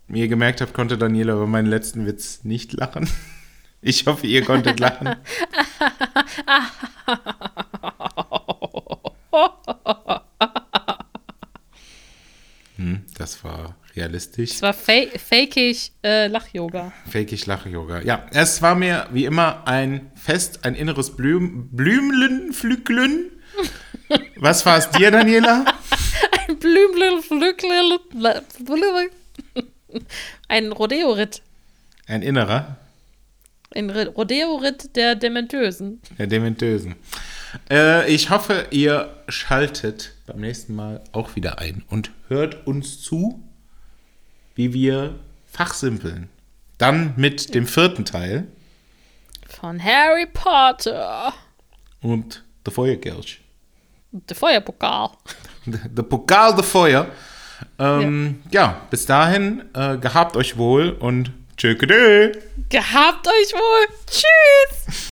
wie ihr gemerkt habt, konnte Daniela über meinen letzten Witz nicht lachen. Ich hoffe, ihr konntet lachen. Hm, das war realistisch. Es war fa fakig äh, Lach-Yoga. Fakig Lach-Yoga. Ja, es war mir wie immer ein Fest, ein inneres Blüm Blümlen, Flügeln. Was war es dir, Daniela? Ein Flücklel, Ein Rodeo-Ritt. Ein innerer, Ein Ri- Rodeo-Ritt der Dementösen. der Dementösen. Äh, ich hoffe, ihr schaltet beim nächsten Mal auch wieder ein und hört uns zu, wie wir fachsimpeln. Dann mit dem vierten Teil Von Harry Potter. und der Feuerkelch. Der Feuerpokal. Der Pokal der Feuer. Ähm, ja. bis dahin, äh, gehabt euch wohl und tschüss. Gehabt euch wohl. Tschüss.